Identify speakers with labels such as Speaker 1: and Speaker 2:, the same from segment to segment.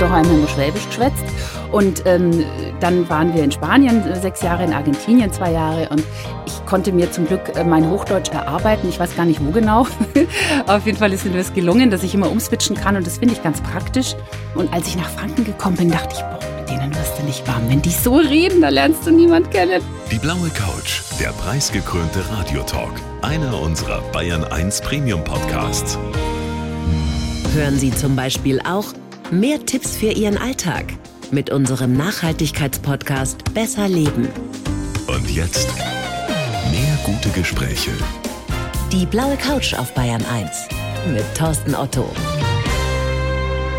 Speaker 1: doch einmal nur Schwäbisch geschwätzt. Und ähm, dann waren wir in Spanien sechs Jahre, in Argentinien zwei Jahre. Und ich konnte mir zum Glück äh, mein Hochdeutsch erarbeiten. Ich weiß gar nicht, wo genau. Auf jeden Fall ist mir das gelungen, dass ich immer umswitchen kann. Und das finde ich ganz praktisch. Und als ich nach Franken gekommen bin, dachte ich, boah, mit denen wirst du nicht warm. Wenn die so reden, da lernst du niemand kennen.
Speaker 2: Die blaue Couch, der preisgekrönte Radiotalk. Einer unserer Bayern 1 Premium Podcasts.
Speaker 3: Hören Sie zum Beispiel auch mehr Tipps für Ihren Alltag mit unserem Nachhaltigkeitspodcast Besser Leben.
Speaker 2: Und jetzt mehr gute Gespräche.
Speaker 3: Die blaue Couch auf Bayern 1 mit Thorsten Otto.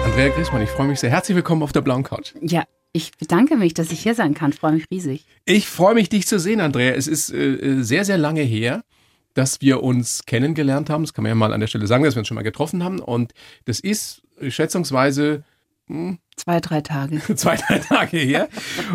Speaker 4: Andrea Griesmann, ich freue mich sehr. Herzlich willkommen auf der blauen Couch.
Speaker 1: Ja, ich bedanke mich, dass ich hier sein kann. Freue mich riesig.
Speaker 4: Ich freue mich, dich zu sehen, Andrea. Es ist äh, sehr, sehr lange her, dass wir uns kennengelernt haben. Das kann man ja mal an der Stelle sagen, dass wir uns schon mal getroffen haben. Und das ist schätzungsweise
Speaker 1: hm, zwei, drei Tage.
Speaker 4: zwei, drei Tage her.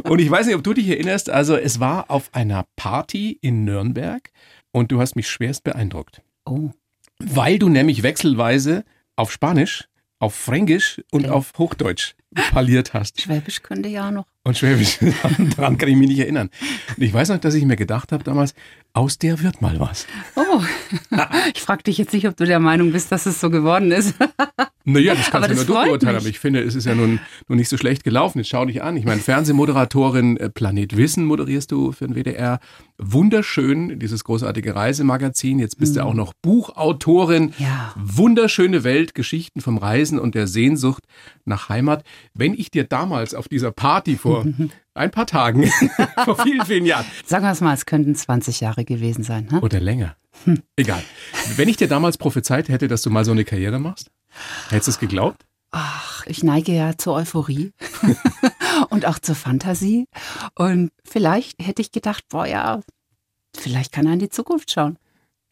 Speaker 4: Und ich weiß nicht, ob du dich erinnerst. Also es war auf einer Party in Nürnberg und du hast mich schwerst beeindruckt.
Speaker 1: Oh.
Speaker 4: Weil du nämlich wechselweise auf Spanisch, auf Fränkisch und okay. auf Hochdeutsch parliert hast.
Speaker 1: Schwäbisch könnte ja noch.
Speaker 4: Und Schwäbisch, daran kann ich mich nicht erinnern. Und ich weiß noch, dass ich mir gedacht habe damals, aus der wird mal was.
Speaker 1: Oh, ich frage dich jetzt nicht, ob du der Meinung bist, dass es so geworden ist.
Speaker 4: Naja, das kannst aber du nur du beurteilen, aber ich finde, es ist ja nun, nun nicht so schlecht gelaufen. Jetzt schau dich an. Ich meine, Fernsehmoderatorin äh, Planet Wissen moderierst du für den WDR. Wunderschön, dieses großartige Reisemagazin. Jetzt bist mhm. du auch noch Buchautorin.
Speaker 1: Ja.
Speaker 4: Wunderschöne Welt, Geschichten vom Reisen und der Sehnsucht nach Heimat. Wenn ich dir damals auf dieser Party vor ein paar Tagen, vor vielen, vielen Jahren.
Speaker 1: Sagen wir es mal, es könnten 20 Jahre gewesen sein. Ne?
Speaker 4: Oder länger. Hm. Egal. Wenn ich dir damals prophezeit hätte, dass du mal so eine Karriere machst, hättest du es geglaubt?
Speaker 1: Ach, ich neige ja zur Euphorie und auch zur Fantasie. Und vielleicht hätte ich gedacht, boah ja, vielleicht kann er in die Zukunft schauen.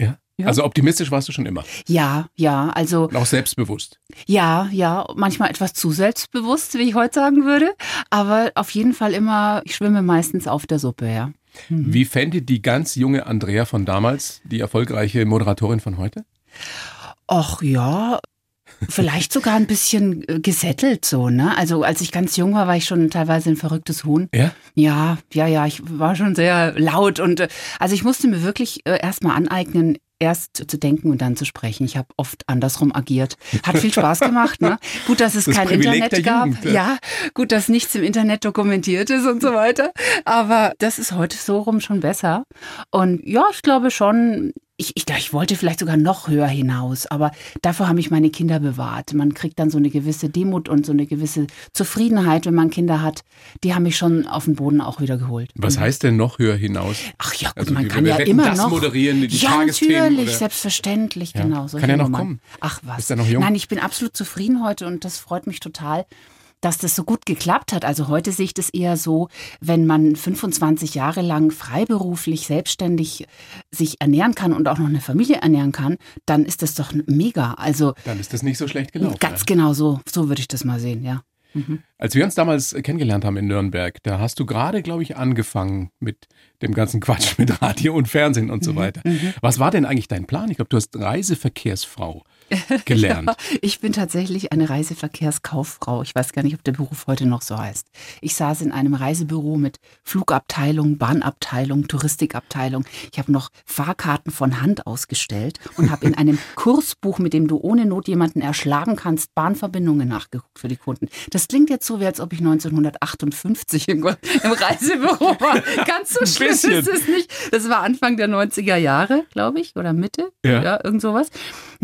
Speaker 4: Ja. Ja. Also optimistisch warst du schon immer.
Speaker 1: Ja, ja, also.
Speaker 4: Und auch selbstbewusst.
Speaker 1: Ja, ja, manchmal etwas zu selbstbewusst, wie ich heute sagen würde. Aber auf jeden Fall immer, ich schwimme meistens auf der Suppe, ja.
Speaker 4: Mhm. Wie fände die ganz junge Andrea von damals die erfolgreiche Moderatorin von heute?
Speaker 1: Ach ja, Vielleicht sogar ein bisschen äh, gesettelt so, ne? Also als ich ganz jung war, war ich schon teilweise ein verrücktes Huhn.
Speaker 4: Ja?
Speaker 1: Ja, ja, ja, ich war schon sehr laut und äh, also ich musste mir wirklich äh, erstmal aneignen, erst zu denken und dann zu sprechen. Ich habe oft andersrum agiert. Hat viel Spaß gemacht. Ne? Gut, dass es das kein Privileg Internet gab. Jugend, ja. ja, gut, dass nichts im Internet dokumentiert ist und so weiter. Aber das ist heute so rum schon besser. Und ja, ich glaube schon, ich, ich, ich wollte vielleicht sogar noch höher hinaus, aber dafür haben mich meine Kinder bewahrt. Man kriegt dann so eine gewisse Demut und so eine gewisse Zufriedenheit, wenn man Kinder hat. Die haben mich schon auf den Boden auch wieder geholt.
Speaker 4: Was heißt denn noch höher hinaus?
Speaker 1: Ach ja, gut, also, man kann ja immer
Speaker 4: das
Speaker 1: noch
Speaker 4: moderieren, die
Speaker 1: ja, natürlich, selbstverständlich,
Speaker 4: ja.
Speaker 1: genau.
Speaker 4: Kann ja noch kommen.
Speaker 1: Ach was.
Speaker 4: Ist er noch jung?
Speaker 1: Nein, ich bin absolut zufrieden heute und das freut mich total dass das so gut geklappt hat. Also heute sehe ich das eher so, wenn man 25 Jahre lang freiberuflich, selbstständig sich ernähren kann und auch noch eine Familie ernähren kann, dann ist das doch mega. Also
Speaker 4: dann ist das nicht so schlecht gelaufen.
Speaker 1: Ganz ja. genau so, so würde ich das mal sehen, ja.
Speaker 4: Mhm. Als wir uns damals kennengelernt haben in Nürnberg, da hast du gerade, glaube ich, angefangen mit dem ganzen Quatsch mit Radio und Fernsehen und so mhm. weiter. Mhm. Was war denn eigentlich dein Plan? Ich glaube, du hast Reiseverkehrsfrau gelernt? ja,
Speaker 1: ich bin tatsächlich eine Reiseverkehrskauffrau. Ich weiß gar nicht, ob der Beruf heute noch so heißt. Ich saß in einem Reisebüro mit Flugabteilung, Bahnabteilung, Touristikabteilung. Ich habe noch Fahrkarten von Hand ausgestellt und habe in einem Kursbuch, mit dem du ohne Not jemanden erschlagen kannst, Bahnverbindungen nachgeguckt für die Kunden. Das klingt jetzt so, wie als ob ich 1958 im, Reisebüro war. Ganz so schlimm ist es nicht. Das war Anfang der 90er Jahre, glaube ich, oder Mitte.
Speaker 4: Ja.
Speaker 1: ja, irgend sowas.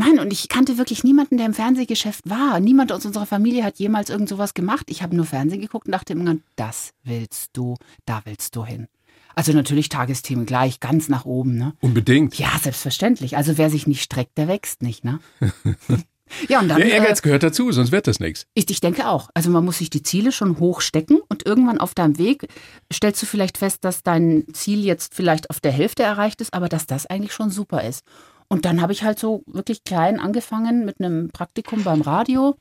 Speaker 1: Nein, und ich kannte wirklich niemanden, der im Fernsehgeschäft war. Niemand aus unserer Familie hat jemals irgend sowas gemacht. Ich habe nur Fernsehen geguckt und dachte immer, das willst du, da willst du hin. Also natürlich Tagesthemen gleich, ganz nach oben. Ne?
Speaker 4: Unbedingt.
Speaker 1: Ja, selbstverständlich. Also wer sich nicht streckt, der wächst nicht. Ne?
Speaker 4: Ja, und dann, der Ehrgeiz äh, gehört dazu, sonst wird das nichts.
Speaker 1: Ich, ich denke auch. Also man muss sich die Ziele schon hoch stecken und irgendwann auf deinem Weg stellst du vielleicht fest, dass dein Ziel jetzt vielleicht auf der Hälfte erreicht ist, aber dass das eigentlich schon super ist. Und dann habe ich halt so wirklich klein angefangen mit einem Praktikum beim Radio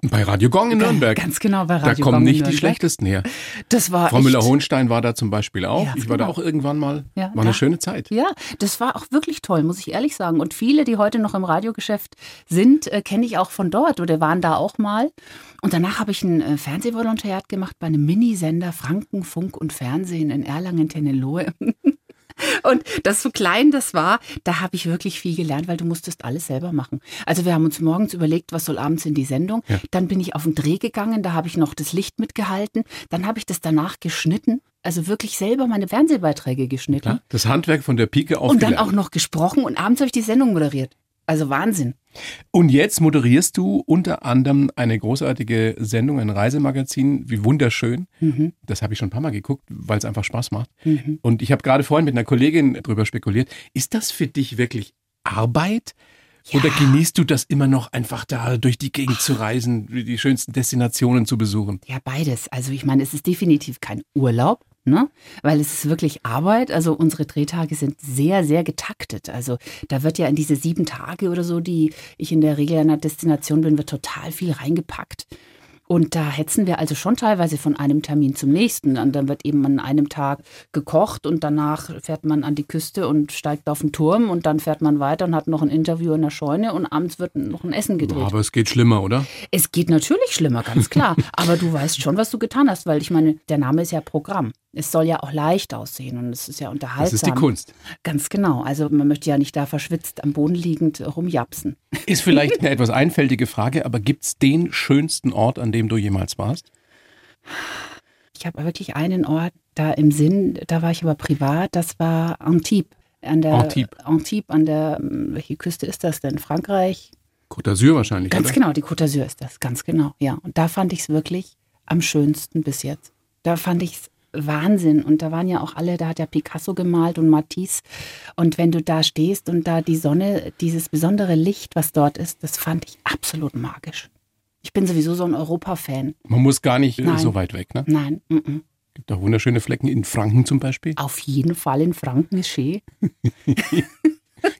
Speaker 4: Bei Radio Gong in Nürnberg.
Speaker 1: Ganz genau, bei Radio
Speaker 4: Da kommen nicht die schlechtesten her.
Speaker 1: Das war
Speaker 4: Frau Müller-Hohenstein war da zum Beispiel auch.
Speaker 1: Ja,
Speaker 4: ich war da
Speaker 1: genau.
Speaker 4: auch irgendwann mal.
Speaker 1: Ja,
Speaker 4: war eine
Speaker 1: da-
Speaker 4: schöne Zeit.
Speaker 1: Ja, das war auch wirklich toll, muss ich ehrlich sagen. Und viele, die heute noch im Radiogeschäft sind, äh, kenne ich auch von dort oder waren da auch mal. Und danach habe ich ein äh, Fernsehvolontariat gemacht bei einem Minisender Franken, Funk und Fernsehen in Erlangen-Tennelohe. Und das so klein das war, da habe ich wirklich viel gelernt, weil du musstest alles selber machen. Also wir haben uns morgens überlegt, was soll abends in die Sendung.
Speaker 4: Ja.
Speaker 1: Dann bin ich auf den Dreh gegangen, da habe ich noch das Licht mitgehalten. Dann habe ich das danach geschnitten. Also wirklich selber meine Fernsehbeiträge geschnitten.
Speaker 4: Klar, das Handwerk von der Pike auf
Speaker 1: Und dann auch noch gesprochen und abends habe ich die Sendung moderiert. Also Wahnsinn.
Speaker 4: Und jetzt moderierst du unter anderem eine großartige Sendung, ein Reisemagazin, wie wunderschön.
Speaker 1: Mhm.
Speaker 4: Das habe ich schon ein paar Mal geguckt, weil es einfach Spaß macht. Und ich habe gerade vorhin mit einer Kollegin drüber spekuliert. Ist das für dich wirklich Arbeit? Oder genießt du das immer noch einfach da durch die Gegend zu reisen, die schönsten Destinationen zu besuchen?
Speaker 1: Ja, beides. Also ich meine, es ist definitiv kein Urlaub, ne? Weil es ist wirklich Arbeit. Also unsere Drehtage sind sehr, sehr getaktet. Also da wird ja in diese sieben Tage oder so, die ich in der Regel an einer Destination bin, wird total viel reingepackt. Und da hetzen wir also schon teilweise von einem Termin zum nächsten. Und dann wird eben an einem Tag gekocht und danach fährt man an die Küste und steigt auf den Turm und dann fährt man weiter und hat noch ein Interview in der Scheune und abends wird noch ein Essen gedreht.
Speaker 4: Aber es geht schlimmer, oder?
Speaker 1: Es geht natürlich schlimmer, ganz klar. Aber du weißt schon, was du getan hast, weil ich meine, der Name ist ja Programm. Es soll ja auch leicht aussehen und es ist ja unterhaltsam.
Speaker 4: Das ist die Kunst.
Speaker 1: Ganz genau. Also man möchte ja nicht da verschwitzt am Boden liegend rumjapsen.
Speaker 4: Ist vielleicht eine etwas einfältige Frage, aber gibt es den schönsten Ort, an dem du jemals warst?
Speaker 1: Ich habe wirklich einen Ort da im Sinn, da war ich aber privat, das war Antibes. An der,
Speaker 4: Antibes.
Speaker 1: Antibes, an der, welche Küste ist das denn? Frankreich?
Speaker 4: Côte d'Azur wahrscheinlich,
Speaker 1: Ganz
Speaker 4: oder?
Speaker 1: genau, die Côte d'Azur ist das, ganz genau, ja. Und da fand ich es wirklich am schönsten bis jetzt. Da fand ich es Wahnsinn. Und da waren ja auch alle, da hat ja Picasso gemalt und Matisse. Und wenn du da stehst und da die Sonne, dieses besondere Licht, was dort ist, das fand ich absolut magisch. Ich bin sowieso so ein Europa-Fan.
Speaker 4: Man muss gar nicht äh,
Speaker 1: Nein.
Speaker 4: so weit weg, ne?
Speaker 1: Nein, mm -mm.
Speaker 4: Gibt auch wunderschöne Flecken in Franken zum Beispiel.
Speaker 1: auf jeden Fall in Franken ist schön.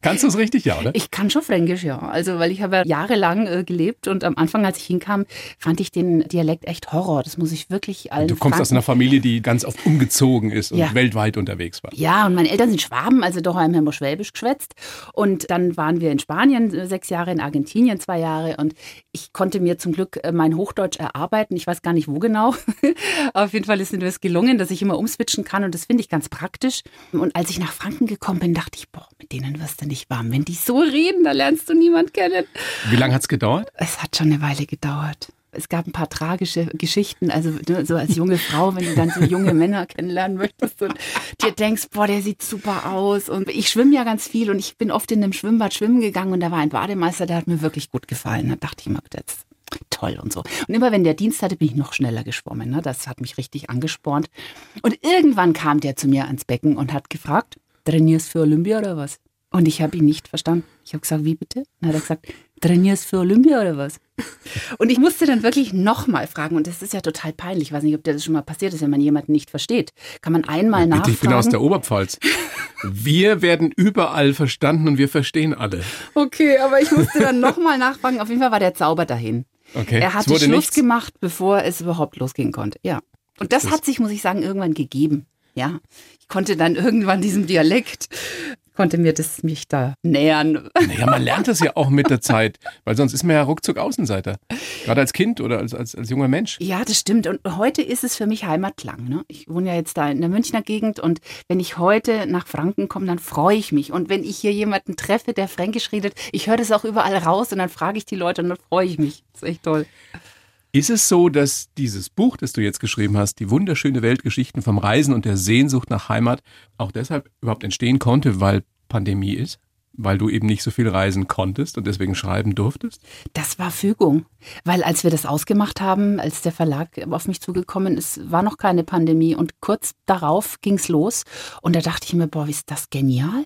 Speaker 4: Kannst du es richtig, ja, oder?
Speaker 1: Ich kann schon Fränkisch, ja. Also, weil ich habe ja jahrelang äh, gelebt und am Anfang, als ich hinkam, fand ich den Dialekt echt Horror. Das muss ich wirklich allen
Speaker 4: Du kommst aus
Speaker 1: Franken
Speaker 4: einer Familie, die ganz oft umgezogen ist und
Speaker 1: Ja.
Speaker 4: weltweit unterwegs war.
Speaker 1: Ja, und meine Eltern sind Schwaben, also doch haben wir immer Schwäbisch geschwätzt. Und dann waren wir in Spanien äh, sechs Jahre, in Argentinien zwei Jahre. Und ich konnte mir zum Glück äh, mein Hochdeutsch erarbeiten. Ich weiß gar nicht, wo genau. Auf jeden Fall ist mir das gelungen, dass ich immer umswitchen kann. Und das finde ich ganz praktisch. Und als ich nach Franken gekommen bin, dachte ich, boah, mit denen wirst du nicht warm. Wenn die so reden, da lernst du niemand kennen.
Speaker 4: Wie lange hat es gedauert?
Speaker 1: Es hat schon eine Weile gedauert. Es gab ein paar tragische Geschichten, also ne, so als junge Frau, wenn du dann so junge Männer kennenlernen möchtest und dir denkst, boah, der sieht super aus. Und ich schwimme ja ganz viel und ich bin oft in einem Schwimmbad schwimmen gegangen und da war ein Bademeister, der hat mir wirklich gut gefallen. Da dachte ich mir, das ist toll und so. Und immer wenn der Dienst hatte, bin ich noch schneller geschwommen. Ne? Das hat mich richtig angespornt. Und irgendwann kam der zu mir ans Becken und hat gefragt, trainierst für Olympia oder was? Und ich habe ihn nicht verstanden. Ich habe gesagt, wie bitte? Dann hat er gesagt, trainierst für Olympia oder was? Und ich musste dann wirklich nochmal fragen. Und das ist ja total peinlich. Ich weiß nicht, ob dir das schon mal passiert ist, wenn man jemanden nicht versteht. Kann man einmal
Speaker 4: Bitte,
Speaker 1: nachfragen?
Speaker 4: ich bin aus der Oberpfalz. Wir werden überall verstanden und wir verstehen alle.
Speaker 1: okay, aber ich musste dann nochmal nachfragen. Auf jeden Fall war der Zauber dahin.
Speaker 4: Okay.
Speaker 1: Er hatte Schluss
Speaker 4: nichts.
Speaker 1: gemacht, bevor es überhaupt losgehen konnte. Ja. Und das,
Speaker 4: Das-
Speaker 1: hat sich, muss ich sagen, irgendwann gegeben. Ja. Ich konnte dann irgendwann diesem Dialekt, konnte mir das mich da nähern.
Speaker 4: Naja, man lernt das ja auch mit der Zeit, weil sonst ist man ja ruckzuck Außenseiter. Gerade als Kind oder als, als, als junger Mensch.
Speaker 1: Ja, das stimmt. Und heute ist es für mich Heimatklang. Ne? Ich wohne ja jetzt da in der Münchner Gegend und wenn ich heute nach Franken komme, dann freue ich mich. Und wenn ich hier jemanden treffe, der Fränkisch redet, ich höre das auch überall raus und dann frage ich die Leute und dann freue ich mich. Das ist echt toll.
Speaker 4: Ist es so, dass dieses Buch, das du jetzt geschrieben hast, die wunderschöne Weltgeschichten vom Reisen und der Sehnsucht nach Heimat, auch deshalb überhaupt entstehen konnte, weil Pandemie ist? Weil du eben nicht so viel reisen konntest und deswegen schreiben durftest?
Speaker 1: Das war Fügung. Weil als wir das ausgemacht haben, als der Verlag auf mich zugekommen ist, war noch keine Pandemie und kurz darauf ging's los. Und da dachte ich mir, boah, ist das genial?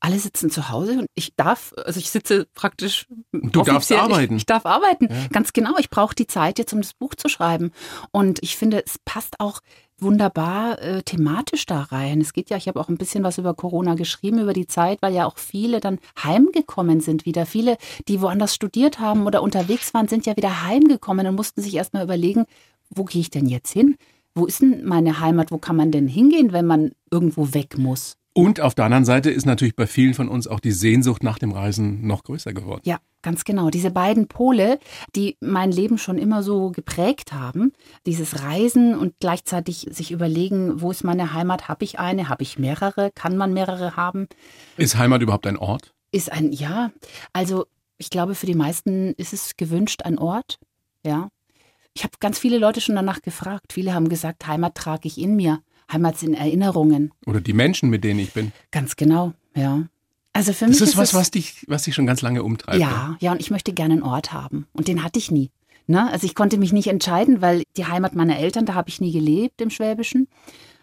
Speaker 1: Alle sitzen zu Hause und ich darf, also ich sitze praktisch.
Speaker 4: Du darfst arbeiten.
Speaker 1: Ich, ich darf arbeiten, ja. ganz genau. Ich brauche die Zeit jetzt, um das Buch zu schreiben. Und ich finde, es passt auch wunderbar äh, thematisch da rein. Es geht ja, ich habe auch ein bisschen was über Corona geschrieben, über die Zeit, weil ja auch viele dann heimgekommen sind wieder. Viele, die woanders studiert haben oder unterwegs waren, sind ja wieder heimgekommen und mussten sich erstmal überlegen, wo gehe ich denn jetzt hin? Wo ist denn meine Heimat? Wo kann man denn hingehen, wenn man irgendwo weg muss?
Speaker 4: Und auf der anderen Seite ist natürlich bei vielen von uns auch die Sehnsucht nach dem Reisen noch größer geworden.
Speaker 1: Ja, ganz genau. Diese beiden Pole, die mein Leben schon immer so geprägt haben, dieses Reisen und gleichzeitig sich überlegen, wo ist meine Heimat? Habe ich eine? Habe ich mehrere? Kann man mehrere haben?
Speaker 4: Ist Heimat überhaupt ein Ort?
Speaker 1: Ist ein, ja. Also ich glaube, für die meisten ist es gewünscht ein Ort. Ja. Ich habe ganz viele Leute schon danach gefragt. Viele haben gesagt, Heimat trage ich in mir. Heimat sind Erinnerungen.
Speaker 4: Oder die Menschen, mit denen ich bin.
Speaker 1: Ganz genau, ja. Also für
Speaker 4: das
Speaker 1: mich
Speaker 4: ist, ist was, was dich, was dich schon ganz lange umtreibt.
Speaker 1: Ja, ja, und ich möchte gerne einen Ort haben. Und den hatte ich nie. Ne? Also ich konnte mich nicht entscheiden, weil die Heimat meiner Eltern, da habe ich nie gelebt im Schwäbischen.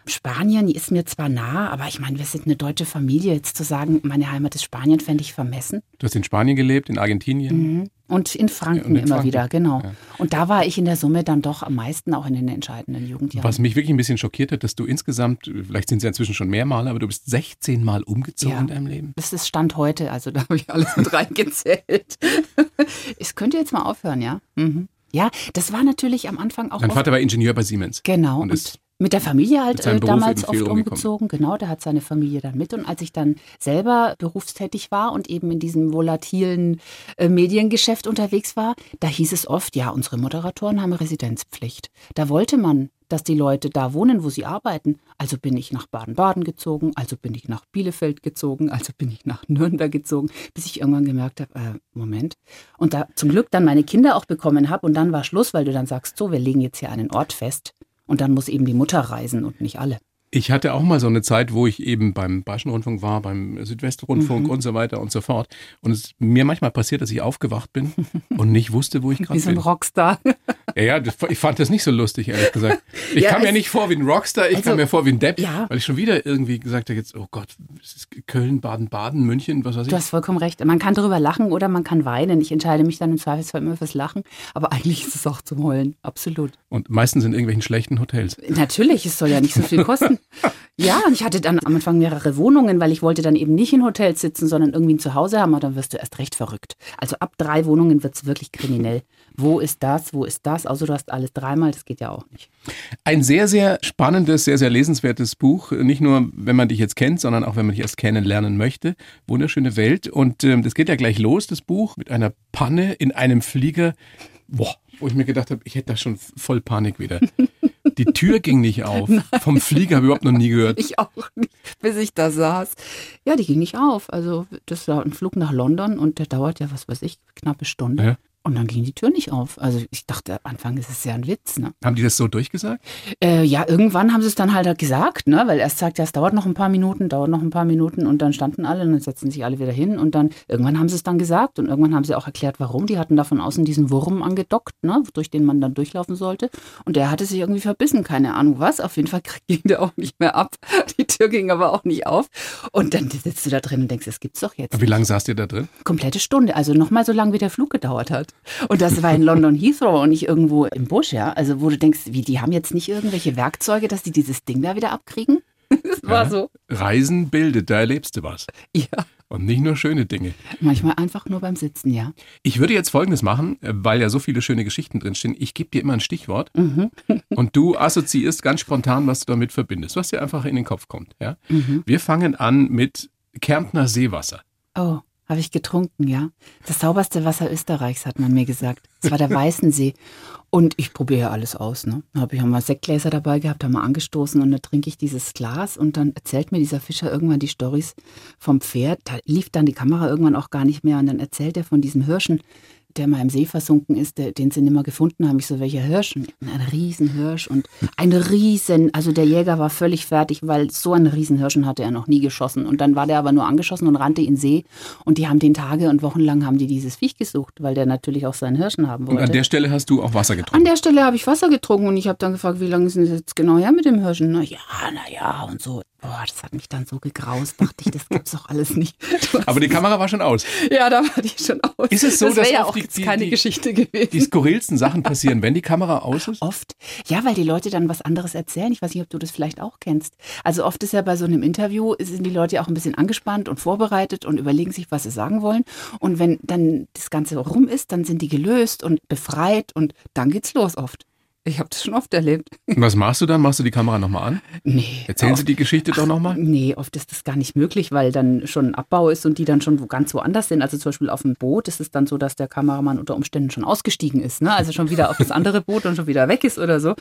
Speaker 1: Spanien ist mir zwar nah, aber ich meine, wir sind eine deutsche Familie. Jetzt zu sagen, meine Heimat ist Spanien, fände ich vermessen.
Speaker 4: Du hast in Spanien gelebt, in Argentinien?
Speaker 1: Mhm. Und in Franken und in immer Franken. wieder, genau. Ja. Und da war ich in der Summe dann doch am meisten auch in den entscheidenden Jugendjahren.
Speaker 4: Was mich wirklich ein bisschen schockiert hat, dass du insgesamt, vielleicht sind es ja inzwischen schon mehr Male, aber du bist 16 Mal umgezogen ja. in deinem Leben.
Speaker 1: Das ist Stand heute, also da habe ich alles mit reingezählt. es könnte jetzt mal aufhören, ja. Mhm. Ja, das war natürlich am Anfang auch.
Speaker 4: Mein Vater war Ingenieur bei Siemens.
Speaker 1: Genau. Und, und mit der Familie halt äh, damals oft umgezogen, genau, der hat seine Familie dann mit. Und als ich dann selber berufstätig war und eben in diesem volatilen äh, Mediengeschäft unterwegs war, da hieß es oft, ja, unsere Moderatoren haben Residenzpflicht. Da wollte man, dass die Leute da wohnen, wo sie arbeiten. Also bin ich nach Baden-Baden gezogen, also bin ich nach Bielefeld gezogen, also bin ich nach Nürnberg gezogen, bis ich irgendwann gemerkt habe, äh, Moment. Und da zum Glück dann meine Kinder auch bekommen habe und dann war Schluss, weil du dann sagst, so, wir legen jetzt hier einen Ort fest und dann muss eben die Mutter reisen und nicht alle.
Speaker 4: Ich hatte auch mal so eine Zeit, wo ich eben beim Bayerischen Rundfunk war, beim Südwestrundfunk mhm. und so weiter und so fort. Und es mir manchmal passiert, dass ich aufgewacht bin und nicht wusste, wo ich gerade bin.
Speaker 1: Wie so ein Rockstar.
Speaker 4: Ja, ja, ich fand das nicht so lustig, ehrlich gesagt. Ich ja, kam mir nicht vor wie ein Rockstar, ich also, kam mir vor wie ein Depp, ja. weil ich schon wieder irgendwie gesagt habe, jetzt, oh Gott, es ist Köln, Baden-Baden, München, was weiß ich.
Speaker 1: Du hast vollkommen recht. Man kann darüber lachen oder man kann weinen. Ich entscheide mich dann im Zweifelsfall immer fürs Lachen, aber eigentlich ist es auch zum Heulen, absolut.
Speaker 4: Und meistens in irgendwelchen schlechten Hotels.
Speaker 1: Natürlich, es soll ja nicht so viel kosten. Ja, und ich hatte dann am Anfang mehrere Wohnungen, weil ich wollte dann eben nicht in Hotels sitzen, sondern irgendwie ein Zuhause haben, aber dann wirst du erst recht verrückt. Also ab drei Wohnungen wird es wirklich kriminell. Wo ist das, wo ist das? Also du hast alles dreimal, das geht ja auch nicht.
Speaker 4: Ein sehr, sehr spannendes, sehr, sehr lesenswertes Buch. Nicht nur, wenn man dich jetzt kennt, sondern auch, wenn man dich erst kennenlernen möchte. Wunderschöne Welt. Und ähm, das geht ja gleich los, das Buch, mit einer Panne in einem Flieger. Boah, wo ich mir gedacht habe, ich hätte da schon voll Panik wieder. Die Tür ging nicht auf. Nein. Vom Flieger habe ich überhaupt noch nie gehört.
Speaker 1: Ich auch nicht, bis ich da saß. Ja, die ging nicht auf. Also das war ein Flug nach London und der dauert ja, was weiß ich, knappe Stunde. Ja. Und dann ging die Tür nicht auf. Also ich dachte am Anfang, ist es ja ein Witz. Ne?
Speaker 4: Haben die das so durchgesagt?
Speaker 1: Äh, ja, irgendwann haben sie es dann halt gesagt, ne? weil erst sagt ja, es dauert noch ein paar Minuten, dauert noch ein paar Minuten und dann standen alle und dann setzten sich alle wieder hin und dann irgendwann haben sie es dann gesagt und irgendwann haben sie auch erklärt, warum. Die hatten da von außen diesen Wurm angedockt, ne? durch den man dann durchlaufen sollte und der hatte sich irgendwie verbissen, keine Ahnung was. Auf jeden Fall ging der auch nicht mehr ab. Die Tür ging aber auch nicht auf und dann sitzt du da drin und denkst, das gibt's doch jetzt.
Speaker 4: Wie lange saßt ihr da drin?
Speaker 1: Komplette Stunde, also nochmal so lange, wie der Flug gedauert hat. Und das war in London Heathrow und nicht irgendwo im Busch, ja. Also wo du denkst, wie, die haben jetzt nicht irgendwelche Werkzeuge, dass die dieses Ding da wieder abkriegen? Das war ja, so.
Speaker 4: Reisen bildet, da erlebst du was.
Speaker 1: Ja.
Speaker 4: Und nicht nur schöne Dinge.
Speaker 1: Manchmal einfach nur beim Sitzen, ja.
Speaker 4: Ich würde jetzt Folgendes machen, weil ja so viele schöne Geschichten drinstehen. Ich gebe dir immer ein Stichwort mhm. und du assoziierst ganz spontan, was du damit verbindest, was dir einfach in den Kopf kommt. Ja? Mhm. Wir fangen an mit Kärntner Seewasser.
Speaker 1: Oh. Habe ich getrunken, ja. Das sauberste Wasser Österreichs, hat man mir gesagt. Es war der Weißensee. Und ich probiere ja alles aus. Ne? Da habe ich mal Sektgläser dabei gehabt, haben mal angestoßen und dann trinke ich dieses Glas und dann erzählt mir dieser Fischer irgendwann die Stories vom Pferd. Da lief dann die Kamera irgendwann auch gar nicht mehr und dann erzählt er von diesen Hirschen, der mal im See versunken ist, der, den sie nicht mehr gefunden haben. Ich so, welcher Hirsch? Ein Riesenhirsch und ein Riesen, also der Jäger war völlig fertig, weil so einen Riesenhirschen hatte er noch nie geschossen. Und dann war der aber nur angeschossen und rannte in See. Und die haben den Tage und Wochen lang haben die dieses Viech gesucht, weil der natürlich auch seinen Hirschen haben wollte.
Speaker 4: Und an der Stelle hast du auch Wasser getrunken?
Speaker 1: An der Stelle habe ich Wasser getrunken und ich habe dann gefragt, wie lange ist denn das jetzt genau her mit dem Hirschen? Na ja, na ja und so. Boah, das hat mich dann so gegraust, dachte ich, das gibt's doch alles nicht.
Speaker 4: Aber die Kamera war schon aus.
Speaker 1: Ja, da war die schon aus.
Speaker 4: Ist es so,
Speaker 1: das
Speaker 4: dass
Speaker 1: ja
Speaker 4: oft
Speaker 1: auch
Speaker 4: die,
Speaker 1: jetzt
Speaker 4: die,
Speaker 1: keine
Speaker 4: die,
Speaker 1: Geschichte gewesen.
Speaker 4: die skurrilsten Sachen passieren, wenn die Kamera aus ist?
Speaker 1: Oft. Ja, weil die Leute dann was anderes erzählen. Ich weiß nicht, ob du das vielleicht auch kennst. Also oft ist ja bei so einem Interview, sind die Leute ja auch ein bisschen angespannt und vorbereitet und überlegen sich, was sie sagen wollen. Und wenn dann das Ganze rum ist, dann sind die gelöst und befreit und dann geht's los oft. Ich habe das schon oft erlebt.
Speaker 4: Was machst du dann? Machst du die Kamera nochmal an?
Speaker 1: Nee.
Speaker 4: Erzählen
Speaker 1: oft,
Speaker 4: Sie die Geschichte doch nochmal?
Speaker 1: Nee, oft ist das gar nicht möglich, weil dann schon ein Abbau ist und die dann schon wo ganz woanders sind. Also zum Beispiel auf dem Boot ist es dann so, dass der Kameramann unter Umständen schon ausgestiegen ist. Ne? Also schon wieder auf das andere Boot und schon wieder weg ist oder so.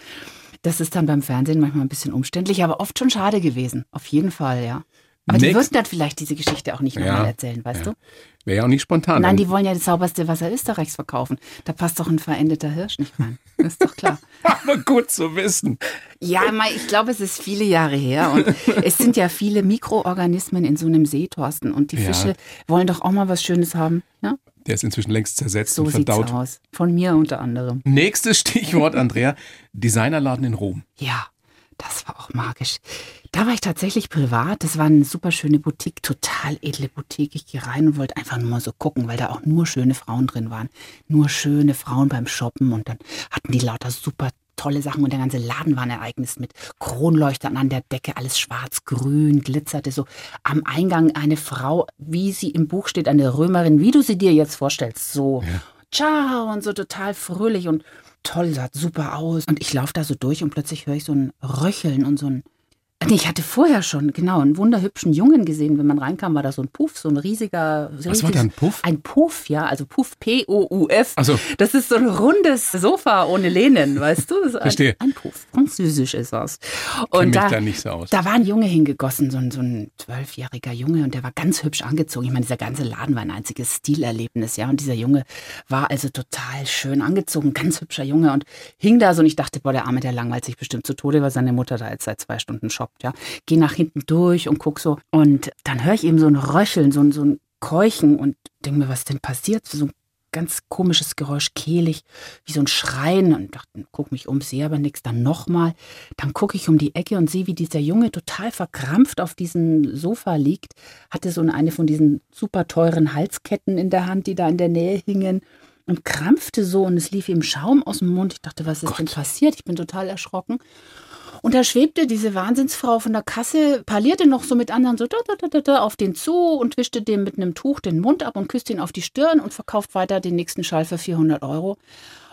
Speaker 1: Das ist dann beim Fernsehen manchmal ein bisschen umständlich, aber oft schon schade gewesen. Auf jeden Fall, ja. Aber die
Speaker 4: Nächst-
Speaker 1: würden dann vielleicht diese Geschichte auch nicht nochmal
Speaker 4: Ja,
Speaker 1: erzählen, weißt
Speaker 4: ja.
Speaker 1: du?
Speaker 4: Wäre ja auch nicht spontan.
Speaker 1: Nein, die wollen ja das sauberste Wasser Österreichs verkaufen. Da passt doch ein verendeter Hirsch nicht rein. Das ist doch klar.
Speaker 4: Aber gut zu wissen.
Speaker 1: Ja, ich glaube, es ist viele Jahre her und es sind ja viele Mikroorganismen in so einem See, Thorsten. Und die
Speaker 4: Ja.
Speaker 1: Fische wollen doch auch mal was Schönes haben. Ja?
Speaker 4: Der ist inzwischen längst zersetzt
Speaker 1: So
Speaker 4: und
Speaker 1: sieht's
Speaker 4: verdaut.
Speaker 1: aus. Von mir unter anderem.
Speaker 4: Nächstes Stichwort, Andrea. Designerladen in Rom.
Speaker 1: Ja, das war auch magisch. Da war ich tatsächlich privat. Das war eine super schöne Boutique, total edle Boutique. Ich gehe rein und wollte einfach nur mal so gucken, weil da auch nur schöne Frauen drin waren. Nur schöne Frauen beim Shoppen und dann hatten die lauter super tolle Sachen und der ganze Laden war ein Ereignis mit Kronleuchtern an der Decke, alles schwarz-grün, glitzerte so. Am Eingang eine Frau, wie sie im Buch steht, eine Römerin, wie du sie dir jetzt vorstellst, so. Ciao und so total fröhlich und toll, sah super aus. Und ich laufe da so durch und plötzlich höre ich so ein Röcheln und so ein. Nee, ich hatte vorher schon, genau, einen wunderhübschen Jungen gesehen. Wenn man reinkam, war da so ein Puff, so ein riesiger.
Speaker 4: Was war da ein Puff?
Speaker 1: Ein Puff, ja, also Puff, P-O-U-F.
Speaker 4: Ach so.
Speaker 1: Das ist so ein rundes Sofa ohne Lehnen, weißt du? Das ist ein,
Speaker 4: Verstehe.
Speaker 1: Ein Puff. Französisch ist das. Und
Speaker 4: mich
Speaker 1: da,
Speaker 4: da nicht so aus.
Speaker 1: da war ein Junge hingegossen, so ein, so ein zwölfjähriger Junge, und der war ganz hübsch angezogen. Ich meine, dieser ganze Laden war ein einziges Stilerlebnis, ja. Und dieser Junge war also total schön angezogen, ganz hübscher Junge und hing da so. Und ich dachte, boah, der Arme, der langweilt sich bestimmt zu Tode, weil seine Mutter da jetzt seit zwei Stunden shoppt, ja. Geh nach hinten durch und guck so. Und dann höre ich eben so ein Röcheln, so ein, so ein Keuchen und denke mir, was denn passiert? So ein ganz komisches Geräusch, kehlig, wie so ein Schreien. Und dachte, guck mich um, sehe aber nichts. Dann nochmal. Dann gucke ich um die Ecke und sehe, wie dieser Junge total verkrampft auf diesem Sofa liegt. Hatte so eine von diesen super teuren Halsketten in der Hand, die da in der Nähe hingen. Und krampfte so und es lief ihm Schaum aus dem Mund. Ich dachte, was ist denn passiert? Ich bin total erschrocken. Und da schwebte diese Wahnsinnsfrau von der Kasse, parlierte noch so mit anderen so da, da, da, da, da, auf den zu und wischte dem mit einem Tuch den Mund ab und küsste ihn auf die Stirn und verkauft weiter den nächsten Schall für 400 Euro.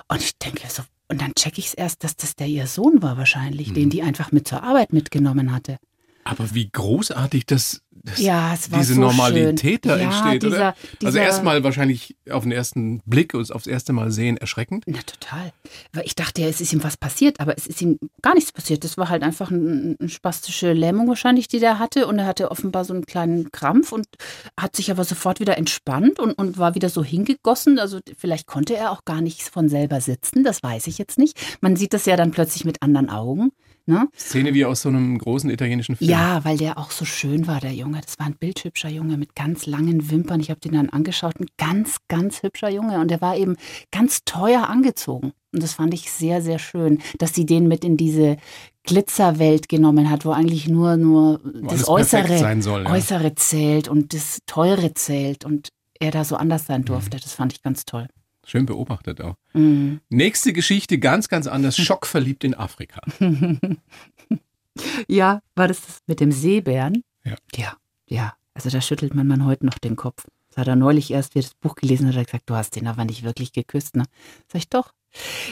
Speaker 1: Und ich denke so, und dann checke ich es erst, dass das der ihr Sohn war wahrscheinlich, den die einfach mit zur Arbeit mitgenommen hatte.
Speaker 4: Aber wie großartig das, das
Speaker 1: Ja,
Speaker 4: diese
Speaker 1: so
Speaker 4: Normalität
Speaker 1: schön.
Speaker 4: da
Speaker 1: Ja,
Speaker 4: entsteht, oder?
Speaker 1: dieser-
Speaker 4: also
Speaker 1: dieser-
Speaker 4: erstmal wahrscheinlich auf den ersten Blick und aufs erste Mal sehen erschreckend.
Speaker 1: Na, total. Weil ich dachte, ja, es ist ihm was passiert, aber es ist ihm gar nichts passiert. Das war halt einfach ein- eine spastische Lähmung wahrscheinlich, die der hatte. Und er hatte offenbar so einen kleinen Krampf und hat sich aber sofort wieder entspannt und, und war wieder so hingegossen. Also vielleicht konnte er auch gar nicht von selber sitzen, das weiß ich jetzt nicht. Man sieht das ja dann plötzlich mit anderen Augen. Ne?
Speaker 4: Szene wie aus so einem großen italienischen Film.
Speaker 1: Ja, weil der auch so schön war, der Junge. Das war ein bildhübscher Junge mit ganz langen Wimpern. Ich habe den dann angeschaut. Ein ganz, ganz hübscher Junge. Und der war eben ganz teuer angezogen. Und das fand ich sehr, sehr schön, dass sie den mit in diese Glitzerwelt genommen hat, wo eigentlich nur, nur das
Speaker 4: alles perfekt
Speaker 1: Äußere,
Speaker 4: soll, ja.
Speaker 1: Äußere zählt und das Teure zählt. Und er da so anders sein durfte. Das fand ich ganz toll.
Speaker 4: Schön beobachtet auch.
Speaker 1: Mhm.
Speaker 4: Nächste Geschichte, ganz, ganz anders. Schockverliebt in Afrika.
Speaker 1: Ja, war das das mit dem Seebären?
Speaker 4: Ja.
Speaker 1: Ja, ja. Also da schüttelt man man heute noch den Kopf. Das hat er neulich erst, wie er das Buch gelesen hat, hat er gesagt, du hast den aber nicht wirklich geküsst, ne? Sag ich doch.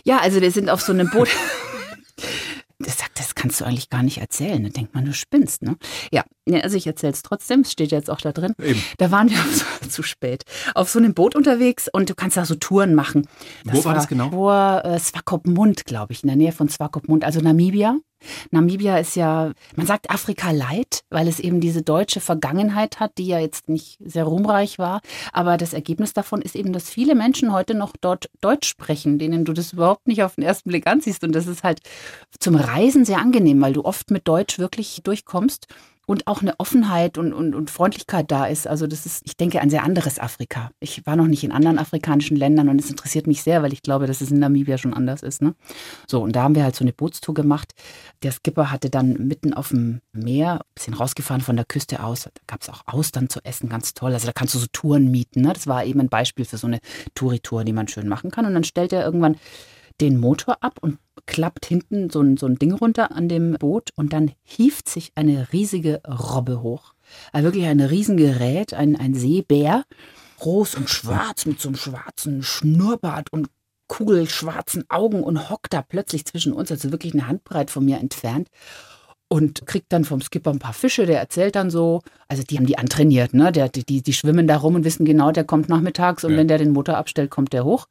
Speaker 1: Ja, also wir sind auf so einem Boot. Das sagt, das kannst du eigentlich gar nicht erzählen. Da denkt man, du spinnst, ne? Ja, ja, also ich erzähle es trotzdem. Es steht jetzt auch da drin.
Speaker 4: Eben.
Speaker 1: Da waren wir so, zu spät auf so einem Boot unterwegs und du kannst da so Touren machen.
Speaker 4: Wo war das genau?
Speaker 1: Vor äh, Swakopmund, glaube ich, in der Nähe von Swakopmund, also Namibia. Namibia ist ja, man sagt Afrika light, weil es eben diese deutsche Vergangenheit hat, die ja jetzt nicht sehr ruhmreich war. Aber das Ergebnis davon ist eben, dass viele Menschen heute noch dort Deutsch sprechen, denen du das überhaupt nicht auf den ersten Blick ansiehst. Und das ist halt zum Reisen sehr angenehm, weil du oft mit Deutsch wirklich durchkommst. und auch eine Offenheit und, und, und Freundlichkeit da ist. Also das ist, ich denke, ein sehr anderes Afrika. Ich war noch nicht in anderen afrikanischen Ländern und es interessiert mich sehr, weil ich glaube, dass es in Namibia schon anders ist. Ne? So, und da haben wir halt so eine Bootstour gemacht. Der Skipper hatte dann mitten auf dem Meer, ein bisschen rausgefahren von der Küste aus, da gab es auch Austern zu essen, ganz toll. Also da kannst du so Touren mieten. Ne? Das war eben ein Beispiel für so eine Touri-Tour, die man schön machen kann. Und dann stellt er irgendwann den Motor ab und klappt hinten so ein, so ein Ding runter an dem Boot und dann hieft sich eine riesige Robbe hoch. Also wirklich ein Riesengerät, ein, ein Seebär, groß und schwarz mit so einem schwarzen Schnurrbart und kugelschwarzen Augen und hockt da plötzlich zwischen uns, also wirklich eine Handbreit von mir entfernt und kriegt dann vom Skipper ein paar Fische, der erzählt dann so, also die haben die antrainiert, ne? Der, die, die schwimmen da rum und wissen genau, der kommt nachmittags und ja. wenn der den Motor abstellt, kommt der hoch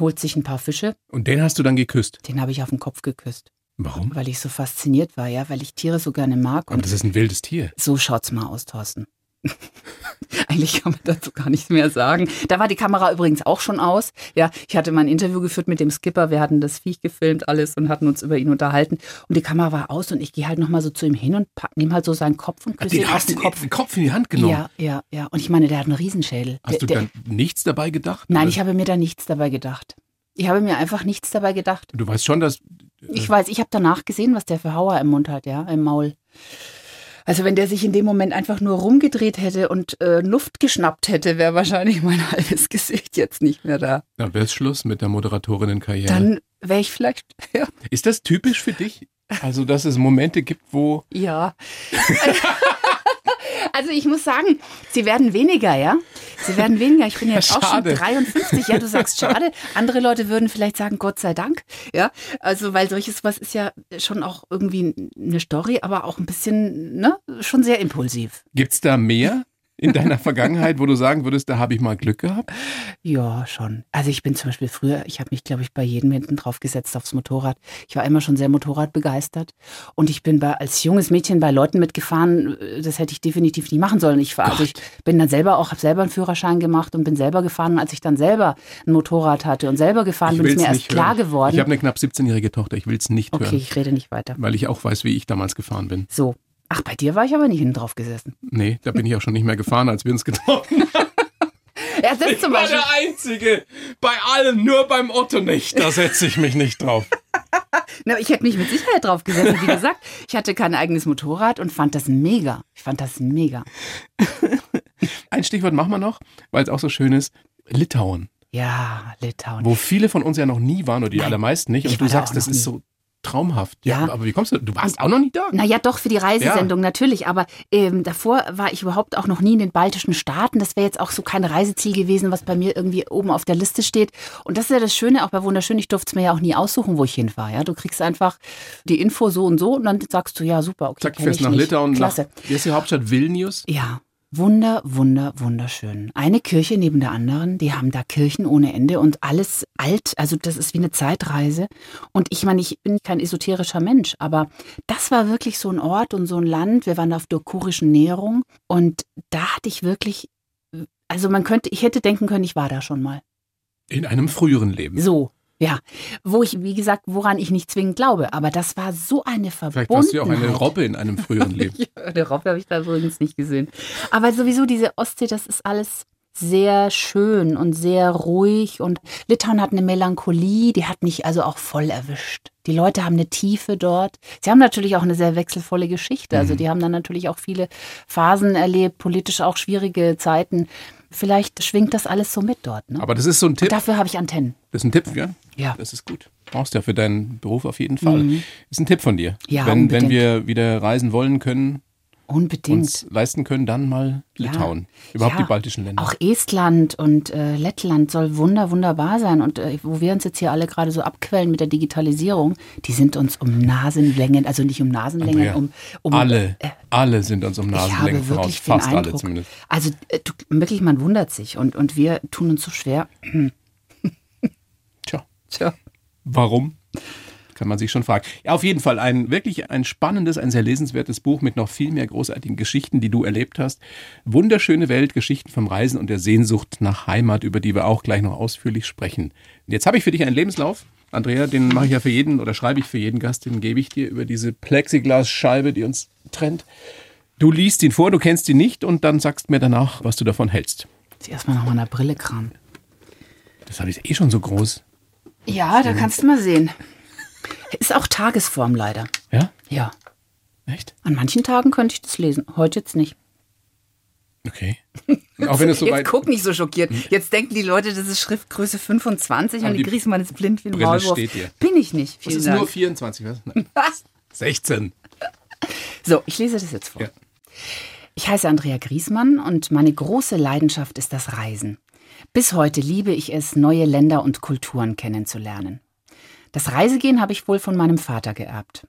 Speaker 1: holt sich ein paar Fische.
Speaker 4: Und den hast du dann geküsst?
Speaker 1: Den habe ich auf den Kopf geküsst.
Speaker 4: Warum?
Speaker 1: Weil ich so fasziniert war, ja, weil ich Tiere so gerne mag.
Speaker 4: Aber das ist ein wildes Tier.
Speaker 1: So schaut's mal aus, Thorsten. Eigentlich kann man dazu gar nichts mehr sagen. Da war die Kamera übrigens auch schon aus. Ja, ich hatte mal ein Interview geführt mit dem Skipper. Wir hatten das Viech gefilmt, alles und hatten uns über ihn unterhalten. Und die Kamera war aus und ich gehe halt nochmal so zu ihm hin und nehme halt so seinen Kopf und
Speaker 4: küsse ihn auf den Kopf. Den Kopf in die Hand genommen?
Speaker 1: Ja, ja, ja. Und ich meine, der hat einen Riesenschädel.
Speaker 4: Hast
Speaker 1: der,
Speaker 4: du dann der, nichts dabei gedacht?
Speaker 1: Nein, oder? ich habe mir da nichts dabei gedacht. Ich habe mir einfach nichts dabei gedacht.
Speaker 4: Du weißt schon, dass.
Speaker 1: Äh ich weiß, ich habe danach gesehen, was der für Hauer im Mund hat, ja, im Maul. Also wenn der sich in dem Moment einfach nur rumgedreht hätte und äh, Luft geschnappt hätte, wäre wahrscheinlich mein halbes Gesicht jetzt nicht mehr da.
Speaker 4: Dann wäre es Schluss mit der Moderatorinnenkarriere.
Speaker 1: Dann wäre ich vielleicht. Ja.
Speaker 4: Ist das typisch für dich? Also, dass es Momente gibt, wo.
Speaker 1: Ja. Also ich muss sagen, sie werden weniger, ja. Sie werden weniger. Ich bin jetzt ja, auch schon 53. Ja, du sagst schade. Andere Leute würden vielleicht sagen, Gott sei Dank. Ja, also weil solches was ist ja schon auch irgendwie eine Story, aber auch ein bisschen, ne, schon sehr impulsiv.
Speaker 4: Gibt's da mehr? In deiner Vergangenheit, wo du sagen würdest, da habe ich mal Glück gehabt?
Speaker 1: Ja, schon. Also ich bin zum Beispiel früher, ich habe mich, glaube ich, bei jedem hinten drauf gesetzt aufs Motorrad. Ich war immer schon sehr Motorradbegeistert. Und ich bin bei, als junges Mädchen bei Leuten mitgefahren, das hätte ich definitiv nicht machen sollen. Ich war, also ich bin dann selber auch, habe selber einen Führerschein gemacht und bin selber gefahren. Und als ich dann selber ein Motorrad hatte und selber gefahren bin, ist mir erst klar
Speaker 4: hören.
Speaker 1: geworden.
Speaker 4: Ich habe eine knapp 17-jährige Tochter, ich will es nicht
Speaker 1: okay,
Speaker 4: hören.
Speaker 1: Okay, ich rede nicht weiter.
Speaker 4: Weil ich auch weiß, wie ich damals gefahren bin.
Speaker 1: So, Ach, bei dir war ich aber nicht hinten drauf gesessen.
Speaker 4: Nee, da bin ich auch schon nicht mehr gefahren, als wir uns getroffen haben.
Speaker 1: Ja, das ich
Speaker 4: zum war der Einzige. Bei allen, nur beim Otto nicht. Da setze ich mich nicht drauf.
Speaker 1: Na, ich hätte mich mit Sicherheit drauf gesessen. Wie gesagt, ich hatte kein eigenes Motorrad und fand das mega. Ich fand das mega.
Speaker 4: Ein Stichwort machen wir noch, weil es auch so schön ist. Litauen.
Speaker 1: Ja, Litauen.
Speaker 4: Wo viele von uns ja noch nie waren oder die Nein, allermeisten nicht. Und du sagst, das ist so traumhaft. Ja, ja, aber wie kommst du? Du warst auch noch nie da?
Speaker 1: Naja, doch, für die Reisesendung ja. natürlich. Aber ähm, davor war ich überhaupt auch noch nie in den baltischen Staaten. Das wäre jetzt auch so kein Reiseziel gewesen, was bei mir irgendwie oben auf der Liste steht. Und das ist ja das Schöne, auch bei Wunderschön, ich durfte es mir ja auch nie aussuchen, wo ich hinfahre. Ja? Du kriegst einfach die Info so und so und dann sagst du, ja, super, okay.
Speaker 4: Zack, fährst nach Litauen.
Speaker 1: Klasse.
Speaker 4: Nach, wie ist die Hauptstadt? Vilnius?
Speaker 1: Ja. Wunder, wunder, wunderschön. Eine Kirche neben der anderen, die haben da Kirchen ohne Ende und alles alt, also das ist wie eine Zeitreise. Und ich meine, ich bin kein esoterischer Mensch, aber das war wirklich so ein Ort und so ein Land. Wir waren auf der kurischen Näherung und da hatte ich wirklich, also man könnte, ich hätte denken können, ich war da schon mal.
Speaker 4: In einem früheren Leben.
Speaker 1: So, ja, wo ich, wie gesagt, woran ich nicht zwingend glaube, aber das war so eine Verbundenheit. Vielleicht warst
Speaker 4: du ja auch eine Robbe in einem früheren Leben.
Speaker 1: ja, eine Robbe habe ich da übrigens nicht gesehen. Aber sowieso diese Ostsee, das ist alles sehr schön und sehr ruhig und Litauen hat eine Melancholie, die hat mich also auch voll erwischt. Die Leute haben eine Tiefe dort. Sie haben natürlich auch eine sehr wechselvolle Geschichte. Also mhm. die haben dann natürlich auch viele Phasen erlebt, politisch auch schwierige Zeiten. Vielleicht schwingt das alles so mit dort. Ne?
Speaker 4: Aber das ist so ein Tipp.
Speaker 1: Und dafür habe ich Antennen.
Speaker 4: Das ist ein Tipp, ja?
Speaker 1: Ja.
Speaker 4: Das ist gut. Brauchst du ja für deinen Beruf auf jeden Fall. Mhm. Ist ein Tipp von dir.
Speaker 1: Ja,
Speaker 4: wenn, wenn wir wieder reisen wollen können,
Speaker 1: Unbedingt.
Speaker 4: uns leisten können, dann mal Litauen. Ja. Überhaupt ja. die baltischen Länder.
Speaker 1: Auch Estland und äh, Lettland soll wunder, wunderbar sein. Und äh, wo wir uns jetzt hier alle gerade so abquellen mit der Digitalisierung, die sind uns um Nasenlängen, also nicht um Nasenlängen, um, um.
Speaker 4: alle, äh, alle sind uns um Nasenlängen voraus. Fast Eindruck, alle zumindest.
Speaker 1: Also äh, du, wirklich, man wundert sich. Und, und wir tun uns so schwer.
Speaker 4: Tja. Tja. Warum? Kann man sich schon fragen. Ja, auf jeden Fall ein wirklich ein spannendes, ein sehr lesenswertes Buch mit noch viel mehr großartigen Geschichten, die du erlebt hast. Wunderschöne Welt, Geschichten vom Reisen und der Sehnsucht nach Heimat, über die wir auch gleich noch ausführlich sprechen. Jetzt habe ich für dich einen Lebenslauf. Andrea, den mache ich ja für jeden oder schreibe ich für jeden Gast, den gebe ich dir über diese Plexiglasscheibe, die uns trennt. Du liest ihn vor, du kennst ihn nicht und dann sagst mir danach, was du davon hältst.
Speaker 1: Jetzt erstmal nach meiner Brille kramen.
Speaker 4: Das habe ich eh schon so groß.
Speaker 1: Ja, da kannst du mal sehen. Ist auch Tagesform leider.
Speaker 4: Ja?
Speaker 1: Ja.
Speaker 4: Echt?
Speaker 1: An manchen Tagen könnte ich das lesen, heute jetzt nicht.
Speaker 4: Okay. Auch wenn es so
Speaker 1: jetzt guck nicht so schockiert. Jetzt denken die Leute, das ist Schriftgröße 25
Speaker 4: Aber
Speaker 1: und die
Speaker 4: die
Speaker 1: Griesmann ist blind wie ein
Speaker 4: Brille
Speaker 1: Maulwurf.
Speaker 4: steht dir.
Speaker 1: Bin ich nicht.
Speaker 4: Das ist
Speaker 1: Dank.
Speaker 4: nur 24, was? Nein.
Speaker 1: Was?
Speaker 4: 16.
Speaker 1: So, ich lese das jetzt vor.
Speaker 4: Ja.
Speaker 1: Ich heiße Andrea Griesmann und meine große Leidenschaft ist das Reisen. Bis heute liebe ich es, neue Länder und Kulturen kennenzulernen. Das Reisegehen habe ich wohl von meinem Vater geerbt.